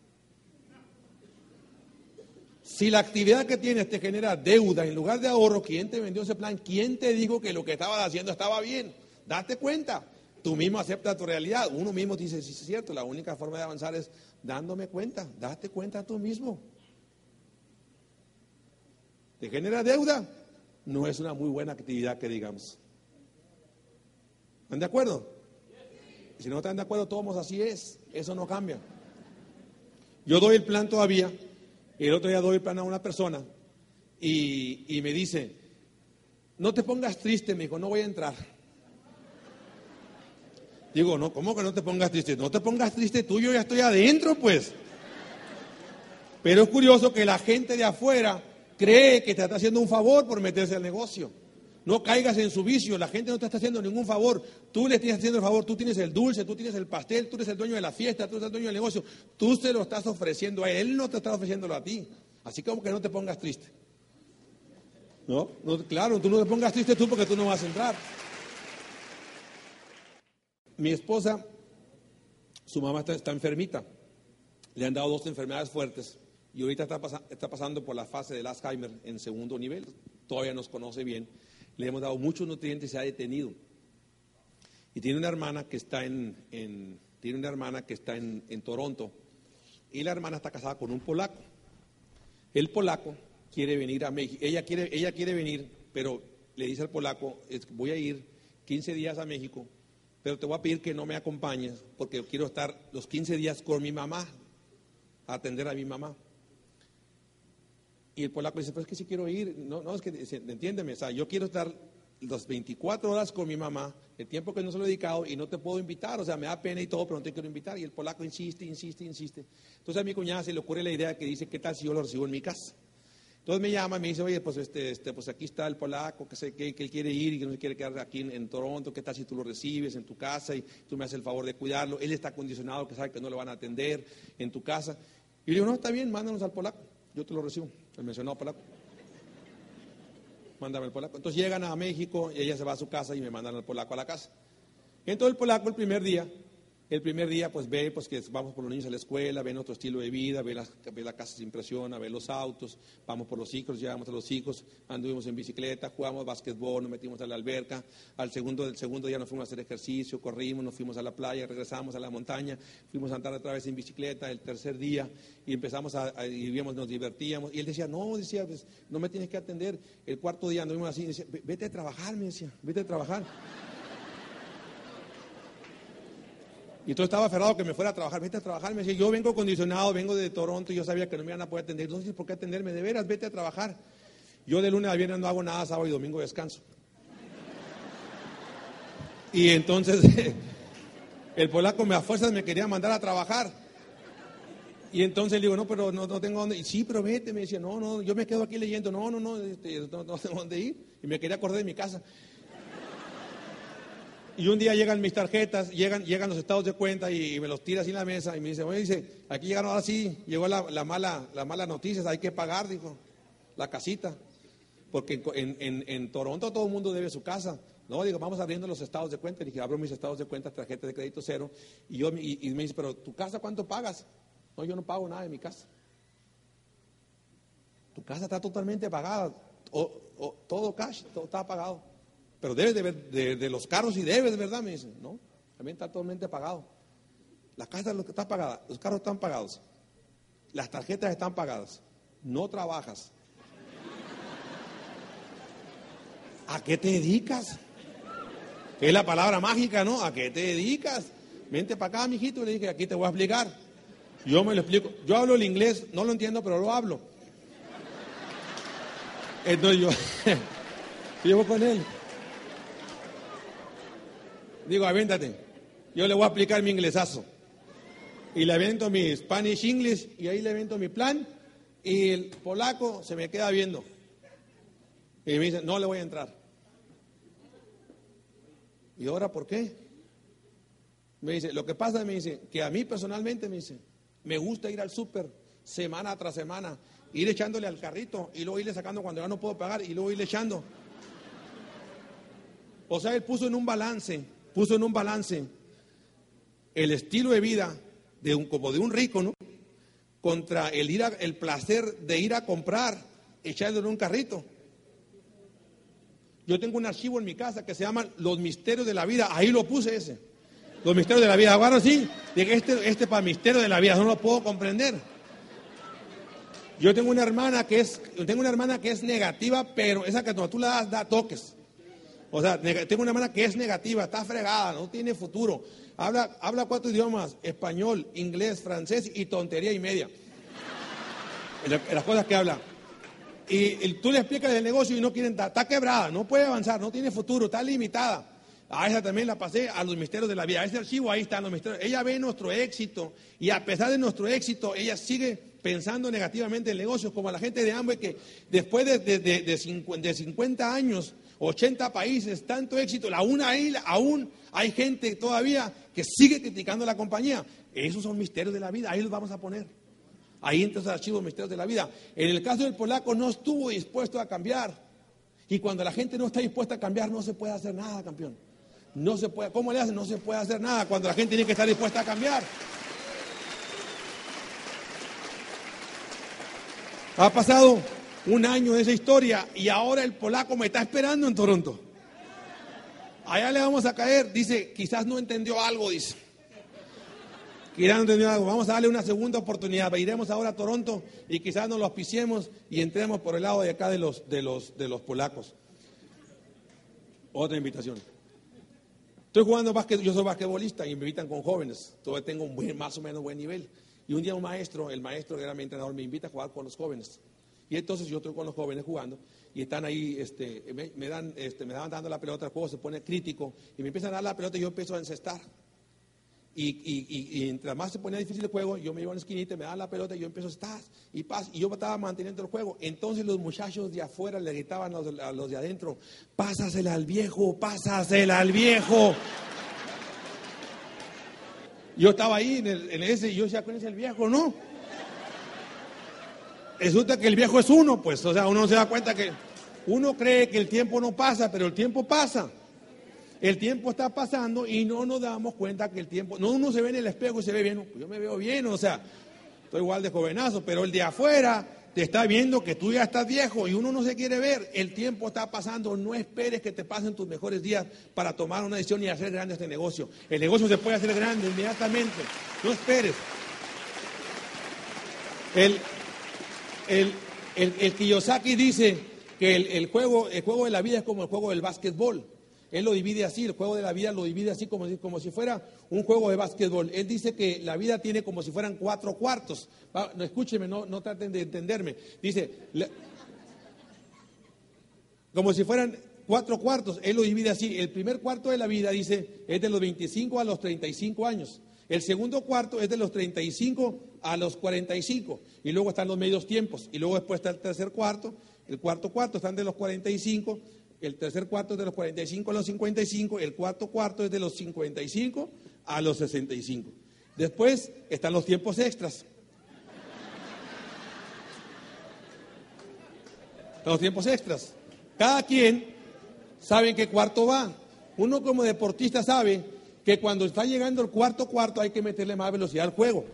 Si la actividad que tienes te genera deuda en lugar de ahorro, ¿quién te vendió ese plan? ¿Quién te dijo que lo que estabas haciendo estaba bien? Date cuenta. Tú mismo aceptas tu realidad. Uno mismo dice, sí, es cierto, la única forma de avanzar es dándome cuenta. Date cuenta tú mismo. ¿Te genera deuda? No es una muy buena actividad que digamos. ¿Están de acuerdo? Si no están de acuerdo, todos así es. Eso no cambia. Yo doy el plan todavía. Y el otro día doy el plan a una persona. Y, me dice, no te pongas triste, me dijo, no voy a entrar. Digo, no, ¿cómo que no te pongas triste? No te pongas triste tú, yo ya estoy adentro, pues. Pero es curioso que la gente de afuera cree que te está haciendo un favor por meterse al negocio. No caigas en su vicio, la gente no te está haciendo ningún favor. Tú le estás haciendo el favor, tú tienes el dulce, tú tienes el pastel, tú eres el dueño de la fiesta, tú eres el dueño del negocio. Tú se lo estás ofreciendo a él, él no te está ofreciéndolo a ti. Así como que no te pongas triste. ¿No? Claro, tú no te pongas triste tú porque tú no vas a entrar. Mi esposa, su mamá está, está enfermita. Le han dado dos enfermedades fuertes y ahorita está, está pasando por la fase del Alzheimer en segundo nivel. Todavía nos conoce bien le hemos dado muchos nutrientes y se ha detenido. Y tiene una hermana que está en, tiene una hermana que está en, Toronto y la hermana está casada con un polaco. El polaco quiere venir a México, ella quiere, ella quiere venir, pero le dice al polaco, voy a ir 15 días a México, pero te voy a pedir que no me acompañes porque quiero estar los 15 días con mi mamá, a atender a mi mamá. Y el polaco dice, pues es que si quiero ir, no, no, es que, entiéndeme, o sea, yo quiero estar las 24 horas con mi mamá, el tiempo que no se lo he dedicado y no te puedo invitar, o sea, me da pena y todo, pero no te quiero invitar. Y el polaco insiste, insiste, insiste. Entonces a mi cuñada se le ocurre la idea que dice, ¿qué tal si yo lo recibo en mi casa? Entonces me llama, me dice, oye, pues este, este, pues aquí está el polaco, que, sé, que, él quiere ir y que no se quiere quedar aquí en, Toronto, ¿qué tal si tú lo recibes en tu casa y tú me haces el favor de cuidarlo? Él está condicionado, que sabe que no lo van a atender en tu casa. Y yo digo, no, está bien, mándanos al polaco, yo te lo recibo el mencionado polaco. Mándame el polaco. Entonces llegan a México y ella se va a su casa y me mandan al polaco a la casa. Entonces el polaco el primer día el primer día, pues ve pues, que vamos por los niños a la escuela, ve nuestro estilo de vida, ve, ve la casa sin presión, ve los autos, vamos por los hijos, llevamos a los hijos, anduvimos en bicicleta, jugamos básquetbol, nos metimos a la alberca. Al segundo, el segundo día nos fuimos a hacer ejercicio, corrimos, nos fuimos a la playa, regresamos a la montaña, fuimos a andar otra vez en bicicleta. El tercer día y empezamos a, vivíamos, nos divertíamos. Y él decía, no, decía, pues, no me tienes que atender. El cuarto día anduvimos así, decía, vete a trabajar, me decía, vete a trabajar. Y entonces estaba aferrado que me fuera a trabajar. Vete a trabajar. Me decía, yo vengo condicionado, vengo de Toronto y yo sabía que no me iban a poder atender. Entonces, ¿por qué atenderme? De veras, vete a trabajar. Yo de lunes a viernes no hago nada, sábado y domingo descanso. Y entonces el polaco me a fuerzas me quería mandar a trabajar. Y entonces le digo, no, pero no, tengo dónde ir. Sí, pero vete. Me decía, no, no, yo me quedo aquí leyendo. No, no, no, este, no, no tengo dónde ir. Y me quería acordar de mi casa. Y un día llegan mis tarjetas, llegan, llegan los estados de cuenta y, me los tira así en la mesa y me dice, oye, dice, aquí llegaron ahora sí, llegó la, mala, la mala noticia, hay que pagar, dijo, la casita. Porque en, Toronto todo el mundo debe su casa. No, digo, vamos abriendo los estados de cuenta. Y dije, abro mis estados de cuenta, tarjeta de crédito cero. Y, yo, y, me dice, pero ¿tu casa cuánto pagas? No, yo no pago nada de mi casa. Tu casa está totalmente pagada. O, todo cash, todo está pagado. Pero debes de, de, los carros y debes, ¿verdad? Me dicen, no, también está totalmente pagado. La casa está pagada, los carros están pagados, las tarjetas están pagadas, no trabajas. ¿A qué te dedicas? Es la palabra mágica, ¿no? ¿A qué te dedicas? Vente para acá, mijito, le dije, aquí te voy a explicar. Yo me lo explico. Yo hablo el inglés, no lo entiendo, pero lo hablo. Entonces yo, llevo con él. Digo, avéntate. Yo le voy a aplicar mi inglesazo. Y le avento mi Spanish English y ahí le avento mi plan. Y el polaco se me queda viendo. Y me dice, no le voy a entrar. ¿Y ahora por qué? Me dice, lo que pasa, me dice, que a mí personalmente, me dice, me gusta ir al súper semana tras semana, ir echándole al carrito y luego irle sacando cuando ya no puedo pagar y luego irle echando. O sea, él puso en un balance puso en un balance el estilo de vida de un, como de un rico, ¿no? contra el, ir el placer de ir a comprar, echándolo en un carrito. Yo tengo un archivo en mi casa que se llama Los Misterios de la Vida. Ahí lo puse ese. Los Misterios de la Vida. Ahora sí, dije, este, este para Misterio de la Vida, no lo puedo comprender. Yo tengo una hermana que es, tengo una hermana que es negativa, pero esa que cuando tú la das, da toques. O sea, tengo una hermana que es negativa, está fregada, no tiene futuro. Habla, habla cuatro idiomas, español, inglés, francés y tontería y media. las cosas que habla. Y, tú le explicas el negocio y no quieren, está quebrada, no puede avanzar, no tiene futuro, está limitada. A esa también la pasé a los misterios de la vida. A ese archivo ahí están los misterios. Ella ve nuestro éxito y a pesar de nuestro éxito, ella sigue pensando negativamente en negocios, como la gente de Amway que después de, de, de, 50 años, 80 países, tanto éxito, aún hay, aún hay gente todavía que sigue criticando la compañía. Esos son misterios de la vida, ahí los vamos a poner. Ahí entra el archivo misterios de la vida. En el caso del polaco no estuvo dispuesto a cambiar. Y cuando la gente no está dispuesta a cambiar, no se puede hacer nada, campeón. No se puede, ¿cómo le hacen? No se puede hacer nada cuando la gente tiene que estar dispuesta a cambiar. Ha pasado un año de esa historia y ahora el polaco me está esperando en Toronto. Allá le vamos a caer. Dice, quizás no entendió algo, dice. Quizás no entendió algo. Vamos a darle una segunda oportunidad. Iremos ahora a Toronto y quizás nos lo auspiciemos y entremos por el lado de acá de los, de los, de los polacos. Otra invitación. Estoy jugando básquet, yo soy basquetbolista y me invitan con jóvenes. Todavía tengo un buen, más o menos buen nivel. Y un día un maestro, el maestro que era mi entrenador, me invita a jugar con los jóvenes. Y entonces yo estoy con los jóvenes jugando y están ahí, este, me, dan, este, me daban dando la pelota, el juego se pone crítico y me empiezan a dar la pelota y yo empiezo a encestar. Y, y, y, mientras más se ponía difícil el juego, yo me iba a la esquinita, me daban la pelota y yo empiezo a estar y paz. Y yo estaba manteniendo el juego. Entonces los muchachos de afuera le gritaban a los, a los de adentro: Pásasela al viejo, pásasela al viejo. Yo estaba ahí en, ese y yo decía: ¿Cuál es el viejo? No. Resulta que el viejo es uno, pues. O sea, uno se da cuenta que uno cree que el tiempo no pasa, pero el tiempo pasa. El tiempo está pasando y no nos damos cuenta que el tiempo, no uno se ve en el espejo y se ve bien, yo me veo bien, o sea, estoy igual de jovenazo, pero el de afuera te está viendo que tú ya estás viejo y uno no se quiere ver. El tiempo está pasando, no esperes que te pasen tus mejores días para tomar una decisión y hacer grande este negocio. El negocio se puede hacer grande inmediatamente, no esperes. El, el, el, Kiyosaki dice que el, el, juego, el juego de la vida es como el juego del básquetbol. Él lo divide así, el juego de la vida lo divide así como, como si fuera un juego de básquetbol. Él dice que la vida tiene como si fueran cuatro cuartos. no, escúcheme, no, no traten de entenderme. Dice, como si fueran cuatro cuartos. Él lo divide así. El primer cuarto de la vida, dice, es de los 25 a los 35 años. El segundo cuarto es de los 35 a los 45. Y luego están los medios tiempos. Y luego después está el tercer cuarto. El cuarto cuarto están de los 45 el tercer cuarto es de los 45 a los 55, el cuarto cuarto es de los 55 a los 65. Después están los tiempos extras. Los tiempos extras. Cada quien sabe en qué cuarto va. Uno como deportista sabe que cuando está llegando el cuarto cuarto hay que meterle más velocidad al juego.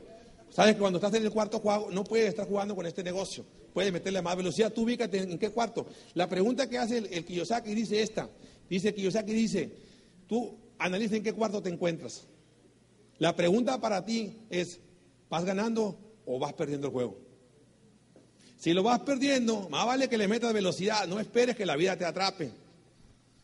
Sabes que cuando estás en el cuarto juego no puedes estar jugando con este negocio. Puedes meterle más velocidad. Tú ubícate en, qué cuarto. La pregunta que hace el, Kiyosaki dice esta. Dice Kiyosaki dice, tú analiza en qué cuarto te encuentras. La pregunta para ti es, ¿vas ganando o vas perdiendo el juego? Si lo vas perdiendo, más vale que le metas velocidad. No esperes que la vida te atrape.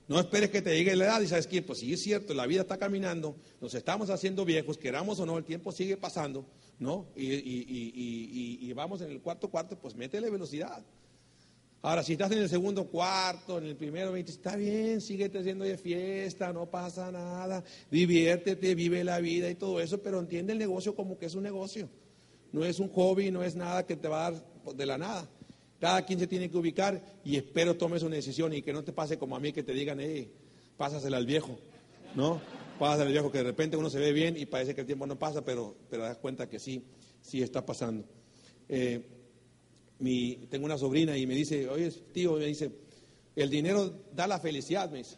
No esperes que te llegue la edad y sabes que, pues sí es cierto, la vida está caminando, nos estamos haciendo viejos, queramos o no, el tiempo sigue pasando. ¿No? Y, vamos en el cuarto cuarto, pues métele velocidad. Ahora, si estás en el segundo cuarto, en el primero, está bien, síguete haciendo de fiesta, no pasa nada, diviértete, vive la vida y todo eso, pero entiende el negocio como que es un negocio. No es un hobby, no es nada que te va a dar de la nada. Cada quien se tiene que ubicar y espero tomes una decisión y que no te pase como a mí que te digan, eh, pásasela al viejo, ¿no? Pasa el viejo que de repente uno se ve bien y parece que el tiempo no pasa, pero te das cuenta que sí, sí está pasando. Eh, mi, tengo una sobrina y me dice, oye, tío, me dice, el dinero da la felicidad, me dice.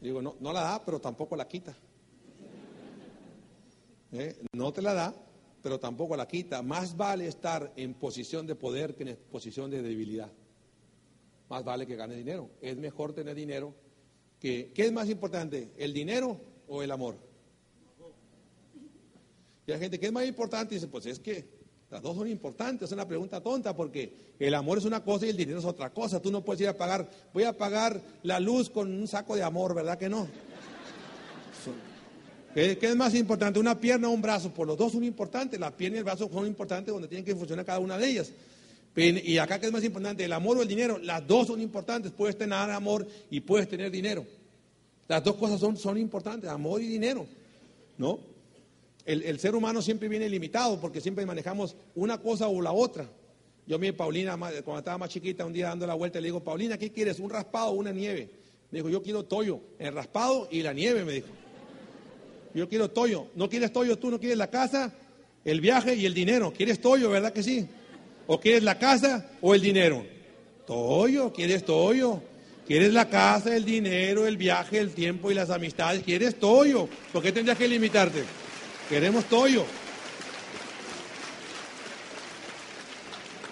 Digo, no, no la da, pero tampoco la quita. ¿eh? no te la da, pero tampoco la quita. Más vale estar en posición de poder que en posición de debilidad. Más vale que gane dinero. Es mejor tener dinero que... ¿Qué es más importante, el dinero o el amor? Y hay gente, ¿qué es más importante? Dice, pues es que las dos son importantes, es una pregunta tonta porque el amor es una cosa y el dinero es otra cosa. Tú no puedes ir a pagar, voy a pagar la luz con un saco de amor, ¿verdad que no? ¿Qué, es más importante? ¿Una pierna o un brazo? Pues los dos son importantes. La pierna y el brazo son importantes donde tienen que funcionar cada una de ellas. Y acá, ¿qué es más importante? ¿El amor o el dinero? Las dos son importantes. Puedes tener amor y puedes tener dinero. Las dos cosas son, son importantes, amor y dinero. ¿No? El, ser humano siempre viene limitado porque siempre manejamos una cosa o la otra. Yo mi Paulina, cuando estaba más chiquita, un día dando la vuelta, le digo, Paulina, ¿qué quieres? ¿Un raspado o una nieve? Me dijo, yo quiero toyo, el raspado y la nieve, me dijo. Yo quiero toyo. ¿No quieres toyo? ¿Tú no quieres la casa, el viaje y el dinero? ¿Quieres toyo, verdad que sí? ¿O quieres la casa o el dinero? Toyo, ¿quieres toyo? ¿Quieres la casa, el dinero, el viaje, el tiempo y las amistades? ¿Quieres toyo? ¿Por qué tendrías que limitarte? Queremos toyo.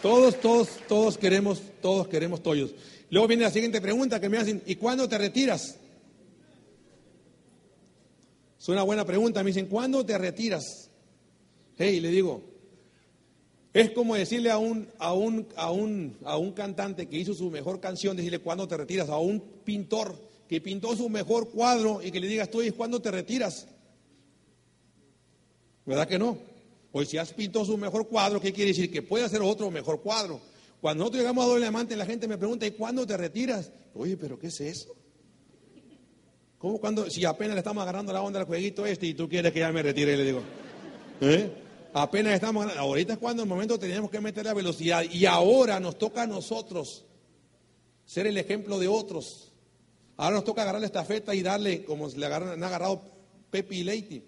Todos, todos, todos queremos, todos queremos toyos. Luego viene la siguiente pregunta que me hacen, ¿y cuándo te retiras? Es una buena pregunta. Me dicen, ¿cuándo te retiras? Hey, le digo, es como decirle a un, a un, a un, a un cantante que hizo su mejor canción, decirle, ¿cuándo te retiras? A un pintor que pintó su mejor cuadro y que le digas, tú, ¿cuándo te retiras? ¿Verdad que no? Hoy si has pintado su mejor cuadro, ¿qué quiere decir? Que puede hacer otro mejor cuadro. Cuando nosotros llegamos a doble amante, la gente me pregunta, ¿y cuándo te retiras? Oye, pero ¿qué es eso? ¿Cómo cuando, si apenas le estamos agarrando la onda al jueguito este y tú quieres que ya me retire? Y le digo, ¿eh? Apenas estamos ahorita es cuando en el momento teníamos que meter la velocidad y ahora nos toca a nosotros ser el ejemplo de otros. Ahora nos toca agarrar la estafeta y darle como le han agarrado Pepe y Leite.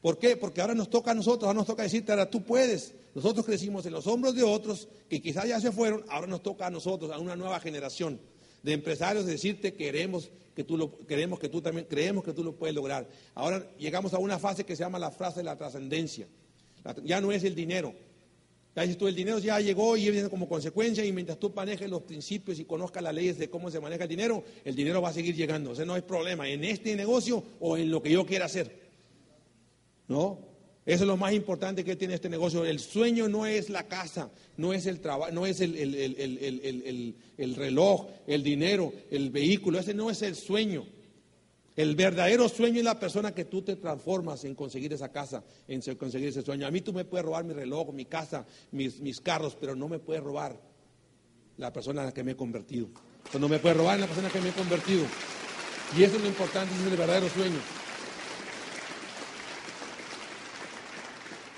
¿Por qué? Porque ahora nos toca a nosotros, ahora nos toca decirte, ahora tú puedes. Nosotros crecimos en los hombros de otros que quizás ya se fueron, ahora nos toca a nosotros, a una nueva generación de empresarios, decirte queremos que tú lo queremos que tú también creemos que tú lo puedes lograr. Ahora llegamos a una fase que se llama la frase de la trascendencia. Ya no es el dinero. Ya dices tú, el dinero ya llegó y viene como consecuencia y mientras tú manejes los principios y conozcas las leyes de cómo se maneja el dinero, el dinero va a seguir llegando. O sea, no hay problema en este negocio o en lo que yo quiera hacer. ¿No? Eso es lo más importante que tiene este negocio. El sueño no es la casa, no es el trabajo, no es el, el, reloj, el dinero, el vehículo. Ese no es el sueño. El verdadero sueño es la persona que tú te transformas en conseguir esa casa, en conseguir ese sueño. A mí tú me puedes robar mi reloj, mi casa, mis, carros, pero no me puedes robar la persona en la que me he convertido. no me puedes robar la persona en la que me he convertido. Y eso es lo importante, es el verdadero sueño.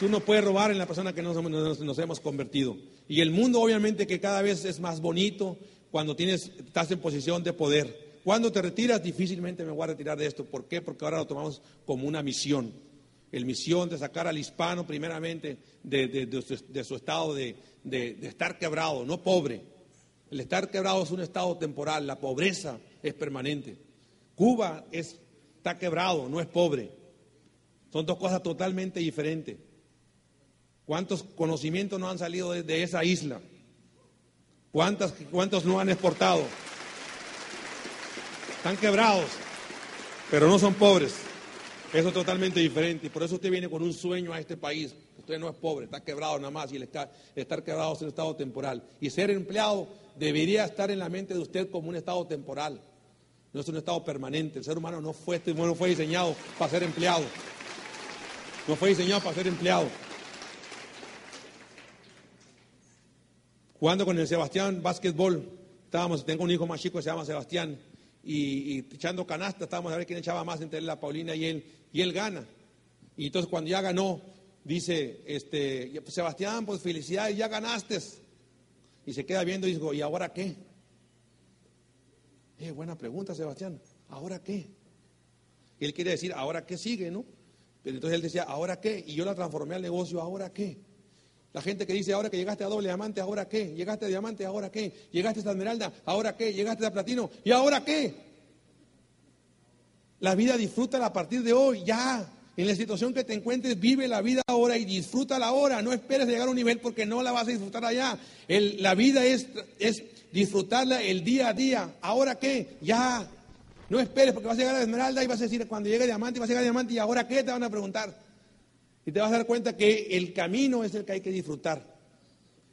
Tú no puedes robar en la persona que nos, nos, hemos convertido. Y el mundo obviamente que cada vez es más bonito cuando tienes, estás en posición de poder. Cuando te retiras, difícilmente me voy a retirar de esto. ¿Por qué? Porque ahora lo tomamos como una misión. El misión de sacar al hispano primeramente de, su, estado de, estar quebrado, no pobre. El estar quebrado es un estado temporal, la pobreza es permanente. Cuba es, está quebrado, no es pobre. Son dos cosas totalmente diferentes. ¿Cuántos conocimientos no han salido de, esa isla? ¿Cuántas, ¿Cuántos no han exportado? Están quebrados, pero no son pobres. Eso es totalmente diferente. Y por eso usted viene con un sueño a este país. Usted no es pobre, está quebrado nada más y el estar, estar quebrado es un estado temporal. Y ser empleado debería estar en la mente de usted como un estado temporal. No es un estado permanente. El ser humano no fue, no fue diseñado para ser empleado. No fue diseñado para ser empleado. Jugando con el Sebastián básquetbol, estábamos, tengo un hijo más chico que se llama Sebastián, y, echando canasta, estábamos a ver quién echaba más entre la Paulina y él, y él gana. Y entonces cuando ya ganó, dice, este, Sebastián, pues felicidades, ya ganaste. Y se queda viendo y dice, ¿y ahora qué? Eh, buena pregunta, Sebastián, ¿ahora qué? Y él quiere decir, ¿ahora qué sigue, no? Pero entonces él decía, ¿ahora qué? Y yo la transformé al negocio, ¿ahora qué? La gente que dice ahora que llegaste a doble diamante, ¿ahora qué? Llegaste a diamante, ¿ahora qué? Llegaste a esmeralda, ¿ahora qué? Llegaste a platino, ¿y ahora qué? La vida disfruta a partir de hoy, ya. En la situación que te encuentres, vive la vida ahora y disfruta la hora. No esperes llegar a un nivel porque no la vas a disfrutar allá. la vida es, es disfrutarla el día a día. ¿Ahora qué? Ya. No esperes porque vas a llegar a la esmeralda y vas a decir, cuando llegue diamante, vas a llegar a diamante y ahora qué te van a preguntar. Y te vas a dar cuenta que el camino es el que hay que disfrutar.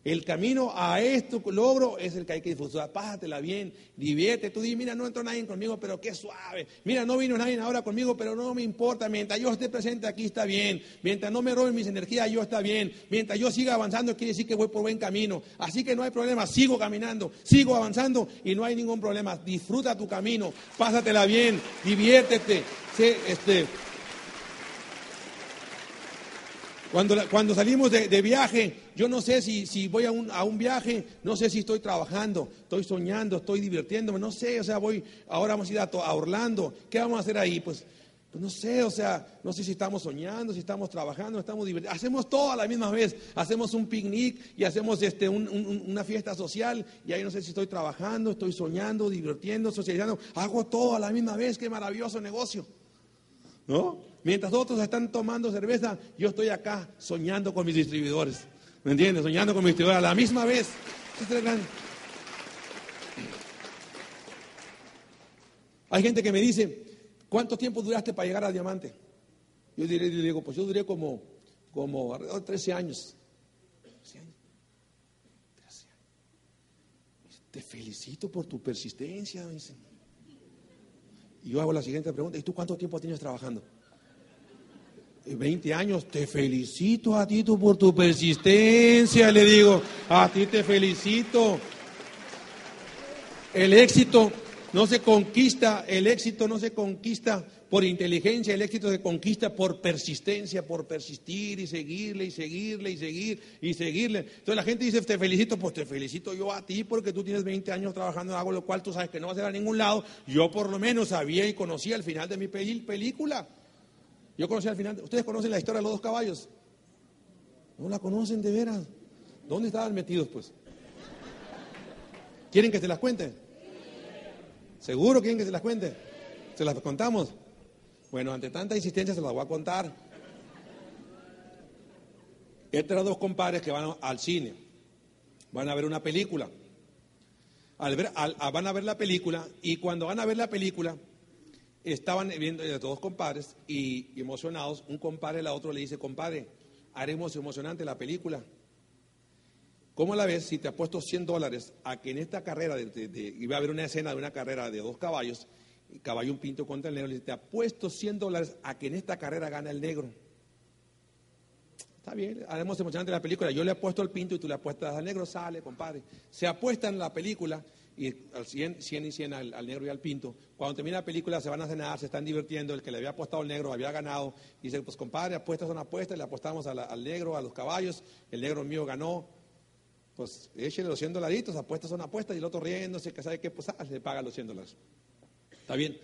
El camino a esto logro es el que hay que disfrutar. Pásatela bien, divierte. Tú di, mira, no entró nadie conmigo, pero qué suave. Mira, no vino nadie ahora conmigo, pero no me importa. Mientras yo esté presente aquí está bien. Mientras no me roben mis energías, yo está bien. Mientras yo siga avanzando, quiere decir que voy por buen camino. Así que no hay problema. Sigo caminando, sigo avanzando y no hay ningún problema. Disfruta tu camino, pásatela bien, diviértete. este, Cuando, cuando salimos de, viaje, yo no sé si, si voy a un, a un, viaje, no sé si estoy trabajando, estoy soñando, estoy divirtiéndome, no sé, o sea, voy, ahora vamos a ir a, a Orlando, ¿qué vamos a hacer ahí? Pues, pues, no sé, o sea, no sé si estamos soñando, si estamos trabajando, estamos divirtiendo. Hacemos todo a la misma vez, hacemos un picnic y hacemos este, una fiesta social y ahí no sé si estoy trabajando, estoy soñando, divirtiendo, socializando, hago todo a la misma vez, qué maravilloso negocio, ¿no? Mientras otros están tomando cerveza, yo estoy acá soñando con mis distribuidores. ¿Me entiendes? Soñando con mis distribuidores a la misma vez. Hay gente que me dice, ¿cuánto tiempo duraste para llegar a diamante? Yo diré, digo, pues yo duré como, como alrededor de 13 años. 13 años. 13 años. Te felicito por tu persistencia. Y yo hago la siguiente pregunta, ¿y tú cuánto tiempo tienes trabajando? 20 años, te felicito a ti tú por tu persistencia, le digo, a ti te felicito. El éxito no se conquista, el éxito no se conquista por inteligencia, el éxito se conquista por persistencia, por persistir y seguirle y seguirle y seguir y seguirle. Entonces la gente dice, te felicito, pues te felicito yo a ti porque tú tienes 20 años trabajando en algo lo cual tú sabes que no vas a ir a ningún lado. Yo por lo menos sabía y conocía el final de mi película. Yo conocí al final. ¿Ustedes conocen la historia de los dos caballos? No la conocen de veras. ¿Dónde estaban metidos, pues? ¿Quieren que se las cuente? ¿Seguro quieren que se las cuente? ¿Se las contamos? Bueno, ante tanta insistencia se las voy a contar. Estos dos compadres que van al cine. Van a ver una película. van a ver la película y cuando van a ver la película estaban viendo de todos compadres y, emocionados, un compadre al otro le dice, compadre, haremos emocionante la película. ¿Cómo la ves si te apuesto 100 dólares a que en esta carrera, de, iba a haber una escena de una carrera de dos caballos, caballo un pinto contra el negro, le dice, te apuesto 100 dólares a que en esta carrera gana el negro. Está bien, haremos emocionante la película. Yo le apuesto al pinto y tú le apuestas al negro, sale, compadre. Se apuesta en la película y al 100, 100 y 100 al, negro y al pinto. Cuando termina la película se van a cenar, se están divirtiendo, el que le había apostado al negro había ganado, y dice, pues compadre, apuestas son apuestas, le apostamos al negro, a los caballos, el negro mío ganó, pues échale los 100 dolaritos, apuestas son apuestas, y el otro riéndose, que sabe qué, pues ah, le paga los 100 dólares. Está bien.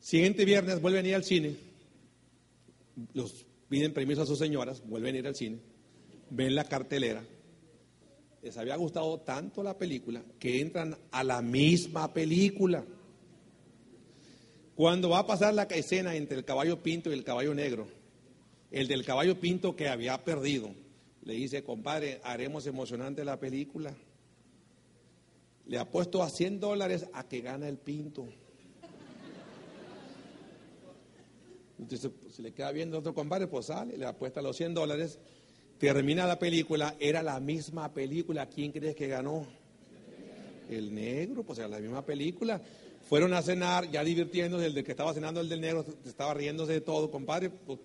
Siguiente viernes vuelven a ir al cine, los piden permiso a sus señoras, vuelven a ir al cine, ven la cartelera, les había gustado tanto la película que entran a la misma película. Cuando va a pasar la escena entre el caballo pinto y el caballo negro, el del caballo pinto que había perdido, le dice, compadre, haremos emocionante la película. Le ha puesto a 100 dólares a que gana el pinto. Entonces, si le queda viendo otro compadre, pues sale, le apuesta los 100 dólares Termina la película, era la misma película. ¿Quién crees que ganó? El negro, pues era la misma película. Fueron a cenar, ya divirtiéndose, el del que estaba cenando, el del negro, estaba riéndose de todo, compadre. Pues,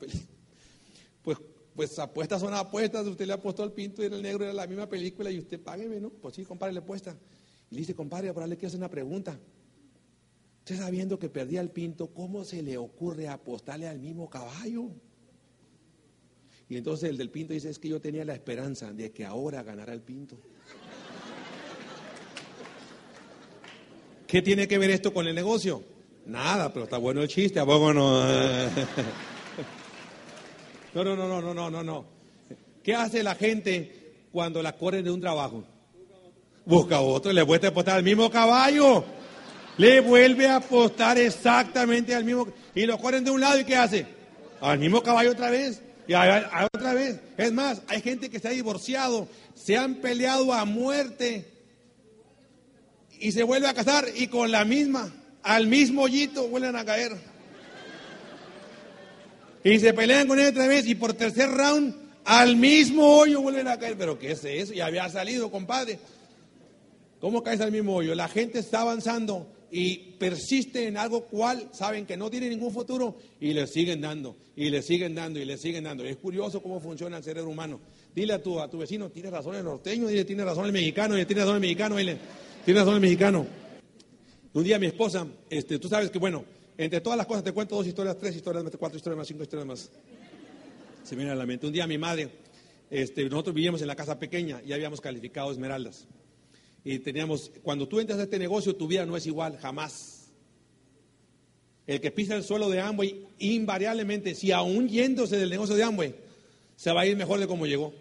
pues, pues apuestas son apuestas, usted le apostó al pinto y el negro, era la misma película y usted págueme, ¿no? Pues sí, compadre, le apuesta. Y le dice, compadre, ahora le quiero hacer una pregunta. Usted sabiendo que perdía el pinto, ¿cómo se le ocurre apostarle al mismo caballo? Y entonces el del Pinto dice, es que yo tenía la esperanza de que ahora ganara el Pinto. ¿Qué tiene que ver esto con el negocio? Nada, pero está bueno el chiste, ¿a no? No, no, no, no, no, no, no. ¿Qué hace la gente cuando la corren de un trabajo? Busca otro, le vuelve a apostar al mismo caballo. Le vuelve a apostar exactamente al mismo. Y lo corren de un lado y ¿qué hace? al mismo caballo otra vez, y otra vez. Es más, hay gente que se ha divorciado, se han peleado a muerte y se vuelve a casar y con la misma, al mismo hoyito vuelven a caer. Y se pelean con él otra vez y por tercer round al mismo hoyo vuelven a caer. Pero ¿qué es eso? Ya había salido, compadre. ¿Cómo caes al mismo hoyo? La gente está avanzando y persiste en algo cual saben que no tiene ningún futuro y le siguen dando, y le siguen dando, y le siguen dando. Es curioso cómo funciona el cerebro humano. Dile a tu, a tu vecino, tiene razón el norteño, dile, tiene razón el mexicano, dile, tiene razón el mexicano, dile, tiene razón el mexicano. Un día mi esposa, este, tú sabes que, bueno, entre todas las cosas te cuento dos historias, tres historias cuatro historias más, cinco historias más. Se me viene a la mente. Un día mi madre, este, nosotros vivíamos en la casa pequeña y habíamos calificado esmeraldas y teníamos, cuando tú entras a este negocio, tu vida no es igual, jamás. El que pisa el suelo de Amway, invariablemente, si aún yéndose del negocio de Amway, se va a ir mejor de como llegó.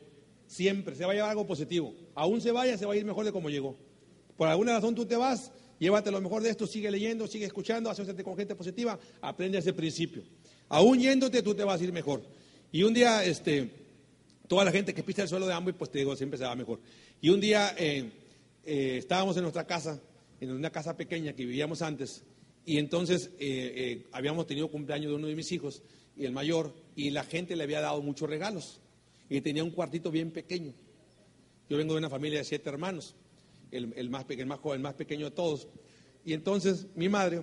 Siempre, se va a llevar algo positivo. Aún se vaya, se va a ir mejor de como llegó. Por alguna razón tú te vas, llévate lo mejor de esto, sigue leyendo, sigue escuchando, asociate con gente positiva, aprende ese principio. Aún yéndote, tú te vas a ir mejor. Y un día, este, toda la gente que pisa el suelo de Amway, pues te digo, siempre se va mejor. Y un día... Eh, eh, estábamos en nuestra casa, en una casa pequeña que vivíamos antes, y entonces eh, eh, habíamos tenido cumpleaños de uno de mis hijos, y el mayor, y la gente le había dado muchos regalos, y tenía un cuartito bien pequeño. Yo vengo de una familia de siete hermanos, el, más, el más el más pequeño de todos, y entonces mi madre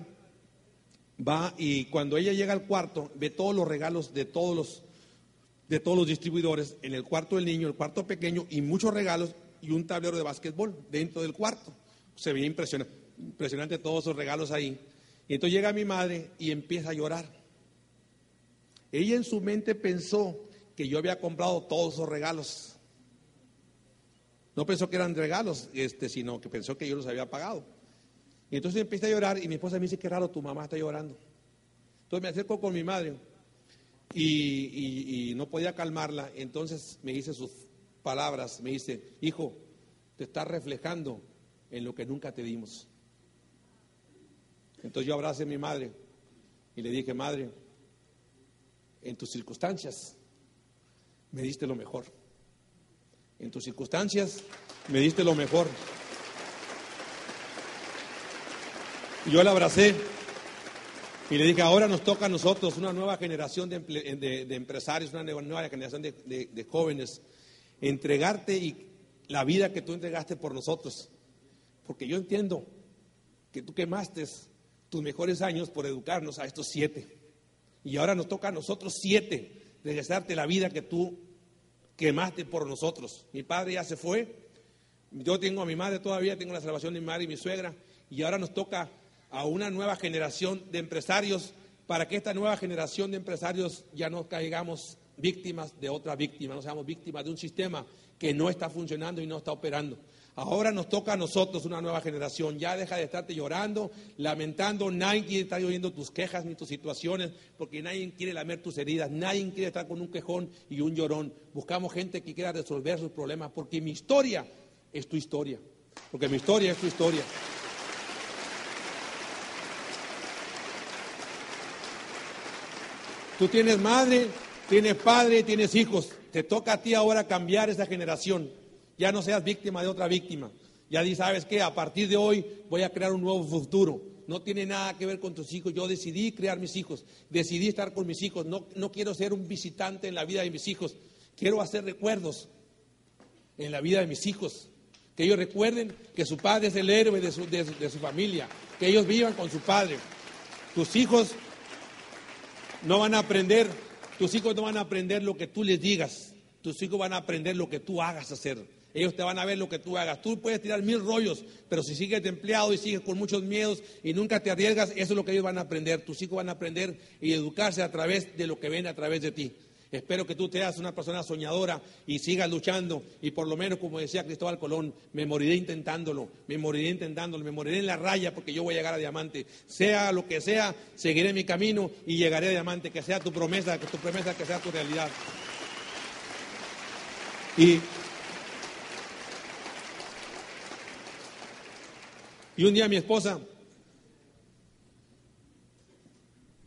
va y cuando ella llega al cuarto, ve todos los regalos de todos los de todos los distribuidores en el cuarto del niño, el cuarto pequeño y muchos regalos y un tablero de básquetbol dentro del cuarto. Se veía impresionante, impresionante todos esos regalos ahí. Y entonces llega mi madre y empieza a llorar. Ella en su mente pensó que yo había comprado todos esos regalos. No pensó que eran regalos, este, sino que pensó que yo los había pagado. Y entonces empieza a llorar y mi esposa me dice, qué raro, tu mamá está llorando. Entonces me acerco con mi madre y, no podía calmarla. Entonces me dice sus palabras, me dice, hijo, te estás reflejando en lo que nunca te dimos. Entonces yo abracé a mi madre y le dije, madre, en tus circunstancias me diste lo mejor. En tus circunstancias me diste lo mejor. Y yo la abracé y le dije, ahora nos toca a nosotros una nueva generación de, empresarios, una nueva generación de jóvenes entregarte y la vida que tú entregaste por nosotros. Porque yo entiendo que tú quemaste tus mejores años por educarnos a estos siete. Y ahora nos toca a nosotros siete regresarte la vida que tú quemaste por nosotros. Mi padre ya se fue. Yo tengo a mi madre todavía, tengo la salvación de mi madre y mi suegra. Y ahora nos toca a una nueva generación de empresarios para que esta nueva generación de empresarios ya no caigamos víctimas de otra víctima, no seamos víctimas de un sistema que no está funcionando y no está operando. Ahora nos toca a nosotros una nueva generación. Ya deja de estarte llorando, lamentando. Nadie quiere estar oyendo tus quejas ni tus situaciones, porque nadie quiere lamer tus heridas. Nadie quiere estar con un quejón y un llorón. Buscamos gente que quiera resolver sus problemas, porque mi historia es tu historia. Porque mi historia es tu historia. Tú tienes madre, Tienes padre, tienes hijos. Te toca a ti ahora cambiar esa generación. Ya no seas víctima de otra víctima. Ya di, ¿sabes qué? A partir de hoy voy a crear un nuevo futuro. No tiene nada que ver con tus hijos. Yo decidí crear mis hijos. Decidí estar con mis hijos. No, no quiero ser un visitante en la vida de mis hijos. Quiero hacer recuerdos en la vida de mis hijos. Que ellos recuerden que su padre es el héroe de de su familia. Que ellos vivan con su padre. Tus hijos no van a aprender tus hijos no van a aprender lo que tú les digas. Tus hijos van a aprender lo que tú hagas hacer. Ellos te van a ver lo que tú hagas. Tú puedes tirar mil rollos, pero si sigues de empleado y sigues con muchos miedos y nunca te arriesgas, eso es lo que ellos van a aprender. Tus hijos van a aprender y educarse a través de lo que ven a través de ti. Espero que tú te seas una persona soñadora y sigas luchando. Y por lo menos, como decía Cristóbal Colón, me moriré intentándolo, me moriré intentándolo, me moriré en la raya porque yo voy a llegar a diamante. Sea lo que sea, seguiré mi camino y llegaré a diamante. Que sea tu promesa, que tu promesa, que sea tu realidad. Y, y un día mi esposa,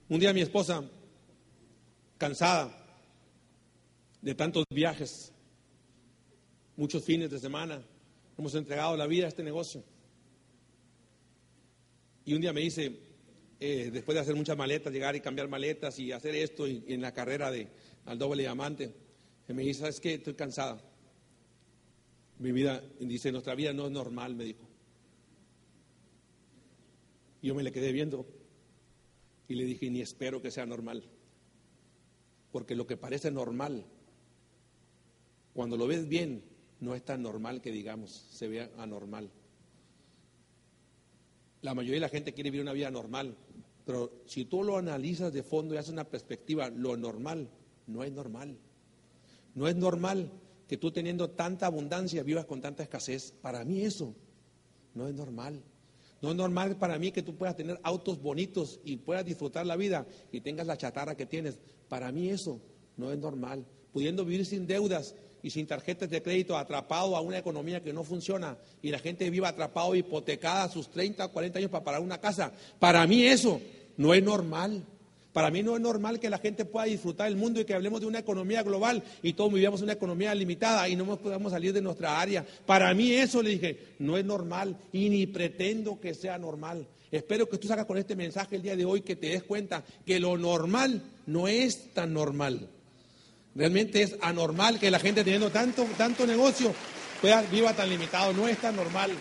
un día mi esposa cansada de tantos viajes, muchos fines de semana. Hemos entregado la vida a este negocio. Y un día me dice, eh, después de hacer muchas maletas, llegar y cambiar maletas y hacer esto en la carrera de al doble diamante, me dice, ¿sabes qué? Estoy cansada. Mi vida, dice, nuestra vida no es normal, me dijo. Y yo me le quedé viendo y le dije, ni espero que sea normal. Porque lo que parece normal, cuando lo ves bien, no es tan normal que digamos, se vea anormal. La mayoría de la gente quiere vivir una vida normal, pero si tú lo analizas de fondo y haces una perspectiva, lo normal no es normal. No es normal que tú teniendo tanta abundancia vivas con tanta escasez. Para mí eso no es normal. No es normal para mí que tú puedas tener autos bonitos y puedas disfrutar la vida y tengas la chatarra que tienes. Para mí eso no es normal. Pudiendo vivir sin deudas y sin tarjetas de crédito, atrapado a una economía que no funciona y la gente viva atrapado, hipotecada sus 30 o 40 años para pagar una casa. Para mí eso no es normal. Para mí no es normal que la gente pueda disfrutar del mundo y que hablemos de una economía global y todos vivamos una economía limitada y no podamos salir de nuestra área. Para mí eso le dije, no es normal y ni pretendo que sea normal. Espero que tú salgas con este mensaje el día de hoy que te des cuenta que lo normal no es tan normal. Realmente es anormal que la gente teniendo tanto, tanto negocio pueda, viva tan limitado. No es tan normal.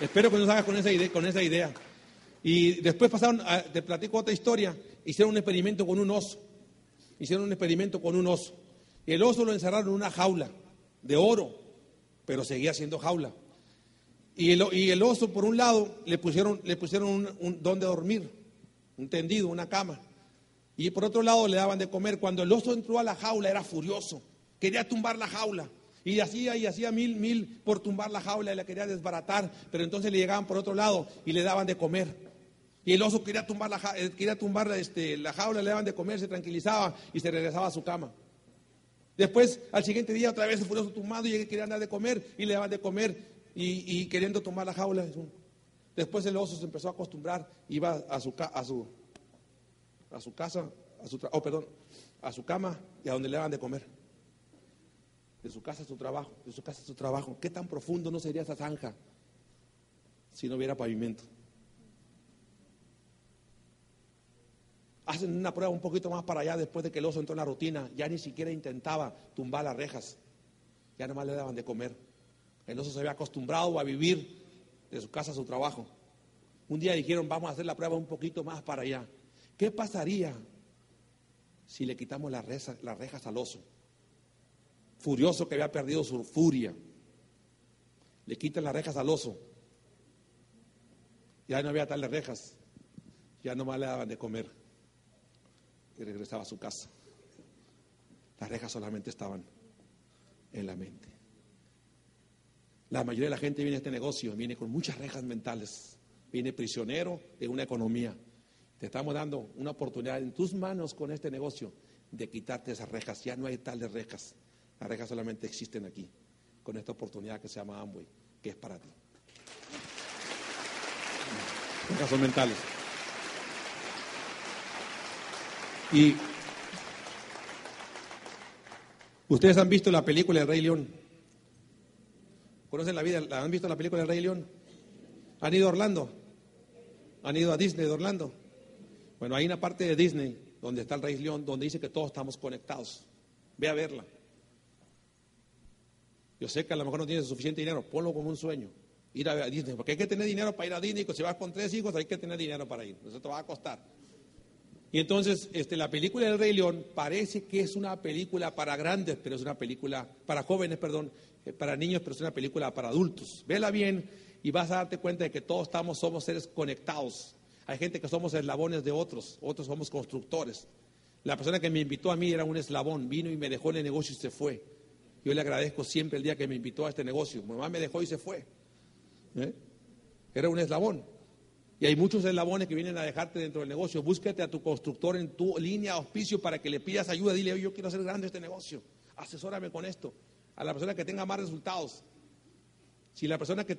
Espero que no salgas con esa idea. Con esa idea. Y después pasaron, te platico otra historia, hicieron un experimento con un oso. Hicieron un experimento con un oso. Y el oso lo encerraron en una jaula de oro, pero seguía siendo jaula. Y el, y el oso, por un lado, le pusieron, le pusieron un, un donde dormir, un tendido, una cama. Y por otro lado le daban de comer. Cuando el oso entró a la jaula era furioso, quería tumbar la jaula. Y hacía y hacía mil, mil por tumbar la jaula y la quería desbaratar. Pero entonces le llegaban por otro lado y le daban de comer. Y el oso quería tumbar la, eh, quería tumbar este, la jaula, le daban de comer, se tranquilizaba y se regresaba a su cama. Después, al siguiente día, otra vez el furioso tumbado y quería andar de comer y le daban de comer y, queriendo tomar la jaula. Después el oso se empezó a acostumbrar, iba a su, a su, a su casa, a su, oh, perdón, a su cama y a donde le daban de comer. De su casa a su trabajo, de su casa a su trabajo. ¿Qué tan profundo no sería esa zanja si no hubiera pavimento? Hacen una prueba un poquito más para allá después de que el oso entró en la rutina. Ya ni siquiera intentaba tumbar las rejas. Ya nomás le daban de comer. El oso se había acostumbrado a vivir de su casa a su trabajo. Un día dijeron, vamos a hacer la prueba un poquito más para allá. ¿Qué pasaría si le quitamos las rejas, al oso? Furioso que había perdido su furia. Le quitan las rejas al oso. Ya no había tales rejas. Ya nomás le daban de comer y regresaba a su casa. Las rejas solamente estaban en la mente. La mayoría de la gente viene a este negocio, viene con muchas rejas mentales, viene prisionero de una economía. Te estamos dando una oportunidad en tus manos con este negocio de quitarte esas rejas. Ya no hay tales rejas. Las rejas solamente existen aquí, con esta oportunidad que se llama Amway, que es para ti. Rejas mentales. Y ustedes han visto la película El Rey León. ¿Conocen la vida? ¿Han visto la película El Rey León? ¿Han ido a Orlando? ¿Han ido a Disney de Orlando? Bueno, hay una parte de Disney donde está el Rey León, donde dice que todos estamos conectados. Ve a verla. Yo sé que a lo mejor no tienes suficiente dinero, ponlo como un sueño. Ir a, Disney, porque hay que tener dinero para ir a Disney. Si vas con tres hijos, hay que tener dinero para ir. Eso te va a costar. Y entonces, este, la película del Rey León parece que es una película para grandes, pero es una película para jóvenes, perdón, eh, para niños, pero es una película para adultos. Vela bien y vas a darte cuenta de que todos estamos, somos seres conectados. Hay gente que somos eslabones de otros, otros somos constructores. La persona que me invitó a mí era un eslabón, vino y me dejó en el negocio y se fue. Yo le agradezco siempre el día que me invitó a este negocio. Mi mamá me dejó y se fue. ¿Eh? Era un eslabón. Y hay muchos eslabones que vienen a dejarte dentro del negocio. Búsquete a tu constructor en tu línea de auspicio para que le pidas ayuda. Dile, yo quiero hacer grande este negocio. Asesórame con esto. A la persona que tenga más resultados. Si la persona que,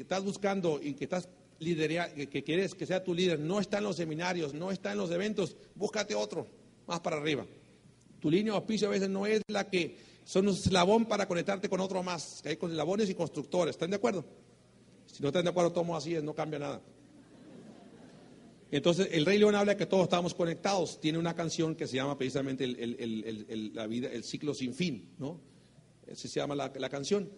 estás buscando y que estás lidereando, que, quieres que sea tu líder, no está en los seminarios, no está en los eventos, búscate otro. más para arriba. Tu línea de auspicio a veces no es la que son un eslabón para conectarte con otro más, que hay con eslabones y constructores. ¿Están de acuerdo? Si no están de acuerdo, tomo así, no cambia nada. Entonces, el Rey León habla de que todos estamos conectados. Tiene una canción que se llama precisamente el, la vida, el ciclo sin fin, ¿no? Ese se llama la, canción.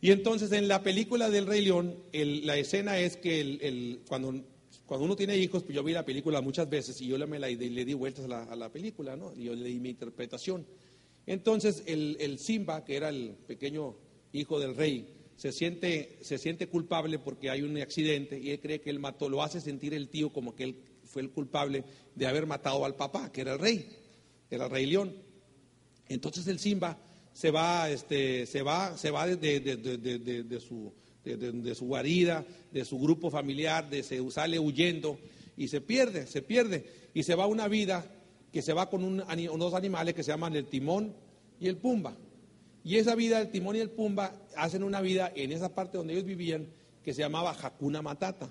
Y entonces, en la película del Rey León, la escena es que cuando, cuando uno tiene hijos, pues yo vi la película muchas veces y yo le, le di vueltas a la, a la, película, ¿no? Y yo le di mi interpretación. Entonces, el Simba, que era el pequeño hijo del rey, se siente, se siente culpable porque hay un accidente y él cree que él mató, lo hace sentir el tío como que él fue el culpable de haber matado al papá, que era el rey, era el rey león. Entonces el Simba se va, este, se va, se va de, de, su, de, su guarida, de su grupo familiar, de, se sale huyendo y se pierde, se pierde y se va una vida que se va con unos animales que se llaman el timón y el pumba. Y esa vida del timón y el pumba hacen una vida en esa parte donde ellos vivían que se llamaba Hakuna Matata.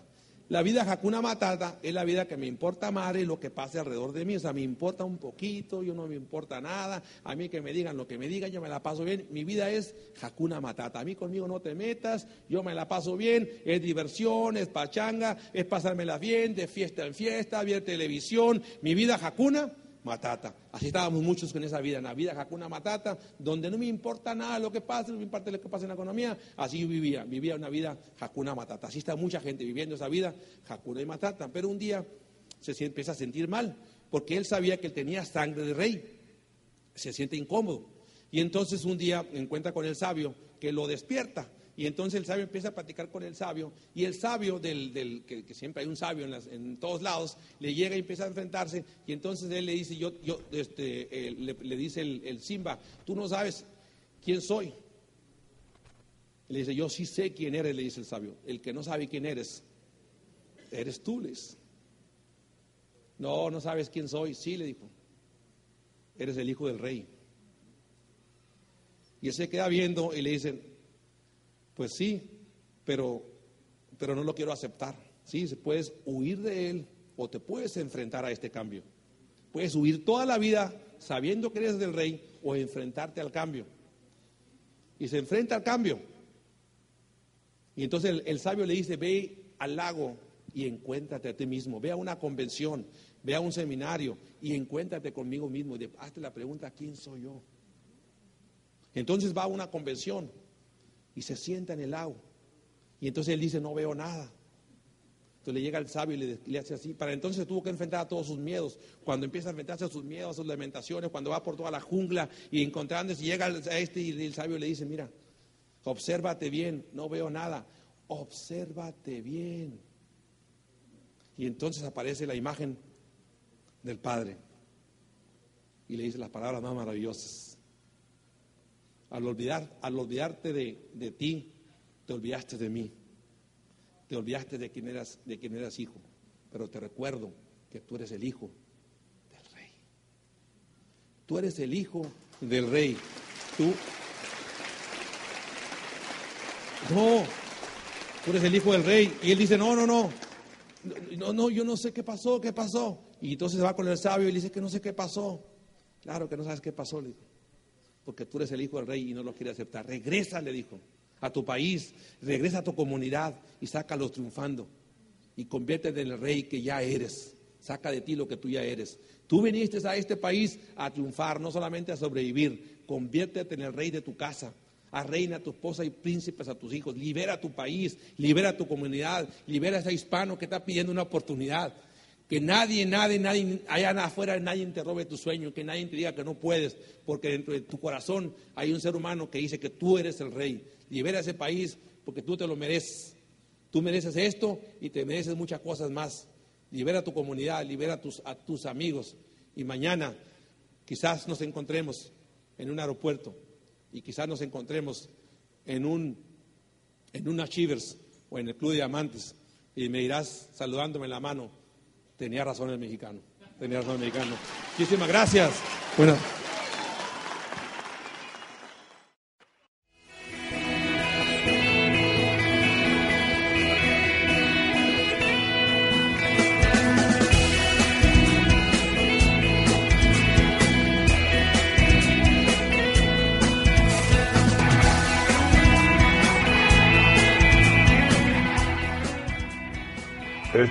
La vida Hakuna Matata es la vida que me importa y lo que pase alrededor de mí. O sea, me importa un poquito, yo no me importa nada. A mí que me digan lo que me digan, yo me la paso bien. Mi vida es Hakuna Matata. A mí conmigo no te metas, yo me la paso bien. Es diversión, es pachanga, es pasármela bien, de fiesta en fiesta, ver televisión. Mi vida Hakuna Matata. Así estábamos muchos con esa vida, en la vida Hakuna Matata, donde no me importa nada lo que pase, no me importa lo que pase en la economía. Así vivía, vivía una vida Hakuna Matata. Así está mucha gente viviendo esa vida Hakuna y Matata. Pero un día se empieza a sentir mal, porque él sabía que él tenía sangre de rey. Se siente incómodo. Y entonces un día encuentra con el sabio que lo despierta y entonces el sabio empieza a platicar con el sabio y el sabio, del, que, siempre hay un sabio en, todos lados, le llega y empieza a enfrentarse y entonces él le dice, yo, yo este, le, dice el, Simba, tú no sabes quién soy. Le dice, yo sí sé quién eres, le dice el sabio. El que no sabe quién eres, eres tú, les. No, no sabes quién soy. Sí, le dijo. Eres el hijo del rey. Y él se queda viendo y le dice, pues sí, pero, pero no lo quiero aceptar. Sí, puedes huir de él o te puedes enfrentar a este cambio. Puedes huir toda la vida sabiendo que eres del rey o enfrentarte al cambio. Y se enfrenta al cambio. Y entonces el, el sabio le dice, ve al lago y encuéntrate a ti mismo. Ve a una convención, ve a un seminario y encuéntrate conmigo mismo. Y hazte la pregunta, ¿quién soy yo? Entonces va a una convención y se sienta en el agua. Y entonces él dice, no veo nada. Entonces le llega el sabio y le, hace así. Para entonces tuvo que enfrentar a todos sus miedos. Cuando empieza a enfrentarse a sus miedos, a sus lamentaciones, cuando va por toda la jungla y encontrándose, llega a este y el sabio le dice, mira, obsérvate bien, no veo nada. Obsérvate bien. Y entonces aparece la imagen del Padre. Y le dice las palabras más maravillosas. Al, olvidar, al olvidarte de, ti, te olvidaste de mí. Te olvidaste de quién, eras, de quién eras hijo. Pero te recuerdo que tú eres el hijo del rey. Tú eres el hijo del rey. Tú. No, tú eres el hijo del rey. Y él dice, no, no, no. No, no, yo no sé qué pasó, qué pasó. Y entonces va con el sabio y le dice que no sé qué pasó. Claro que no sabes qué pasó, le dijo porque tú eres el hijo del rey y no lo quiere aceptar. Regresa, le dijo, a tu país, regresa a tu comunidad y sácalos triunfando. Y conviértete en el rey que ya eres. Saca de ti lo que tú ya eres. Tú viniste a este país a triunfar, no solamente a sobrevivir. Conviértete en el rey de tu casa. A reina, a tu esposa y príncipes a tus hijos. Libera a tu país, libera a tu comunidad, libera a ese hispano que está pidiendo una oportunidad. Que nadie, nadie, nadie, allá afuera nadie te robe tu sueño, que nadie te diga que no puedes, porque dentro de tu corazón hay un ser humano que dice que tú eres el rey. Libera ese país porque tú te lo mereces. Tú mereces esto y te mereces muchas cosas más. Libera tu comunidad, libera a tus, a tus amigos. Y mañana quizás nos encontremos en un aeropuerto y quizás nos encontremos en un, en un Achievers o en el Club de Diamantes y me irás saludándome en la mano Tenía razón el mexicano. Tenía razón el mexicano. Muchísimas gracias. Bueno.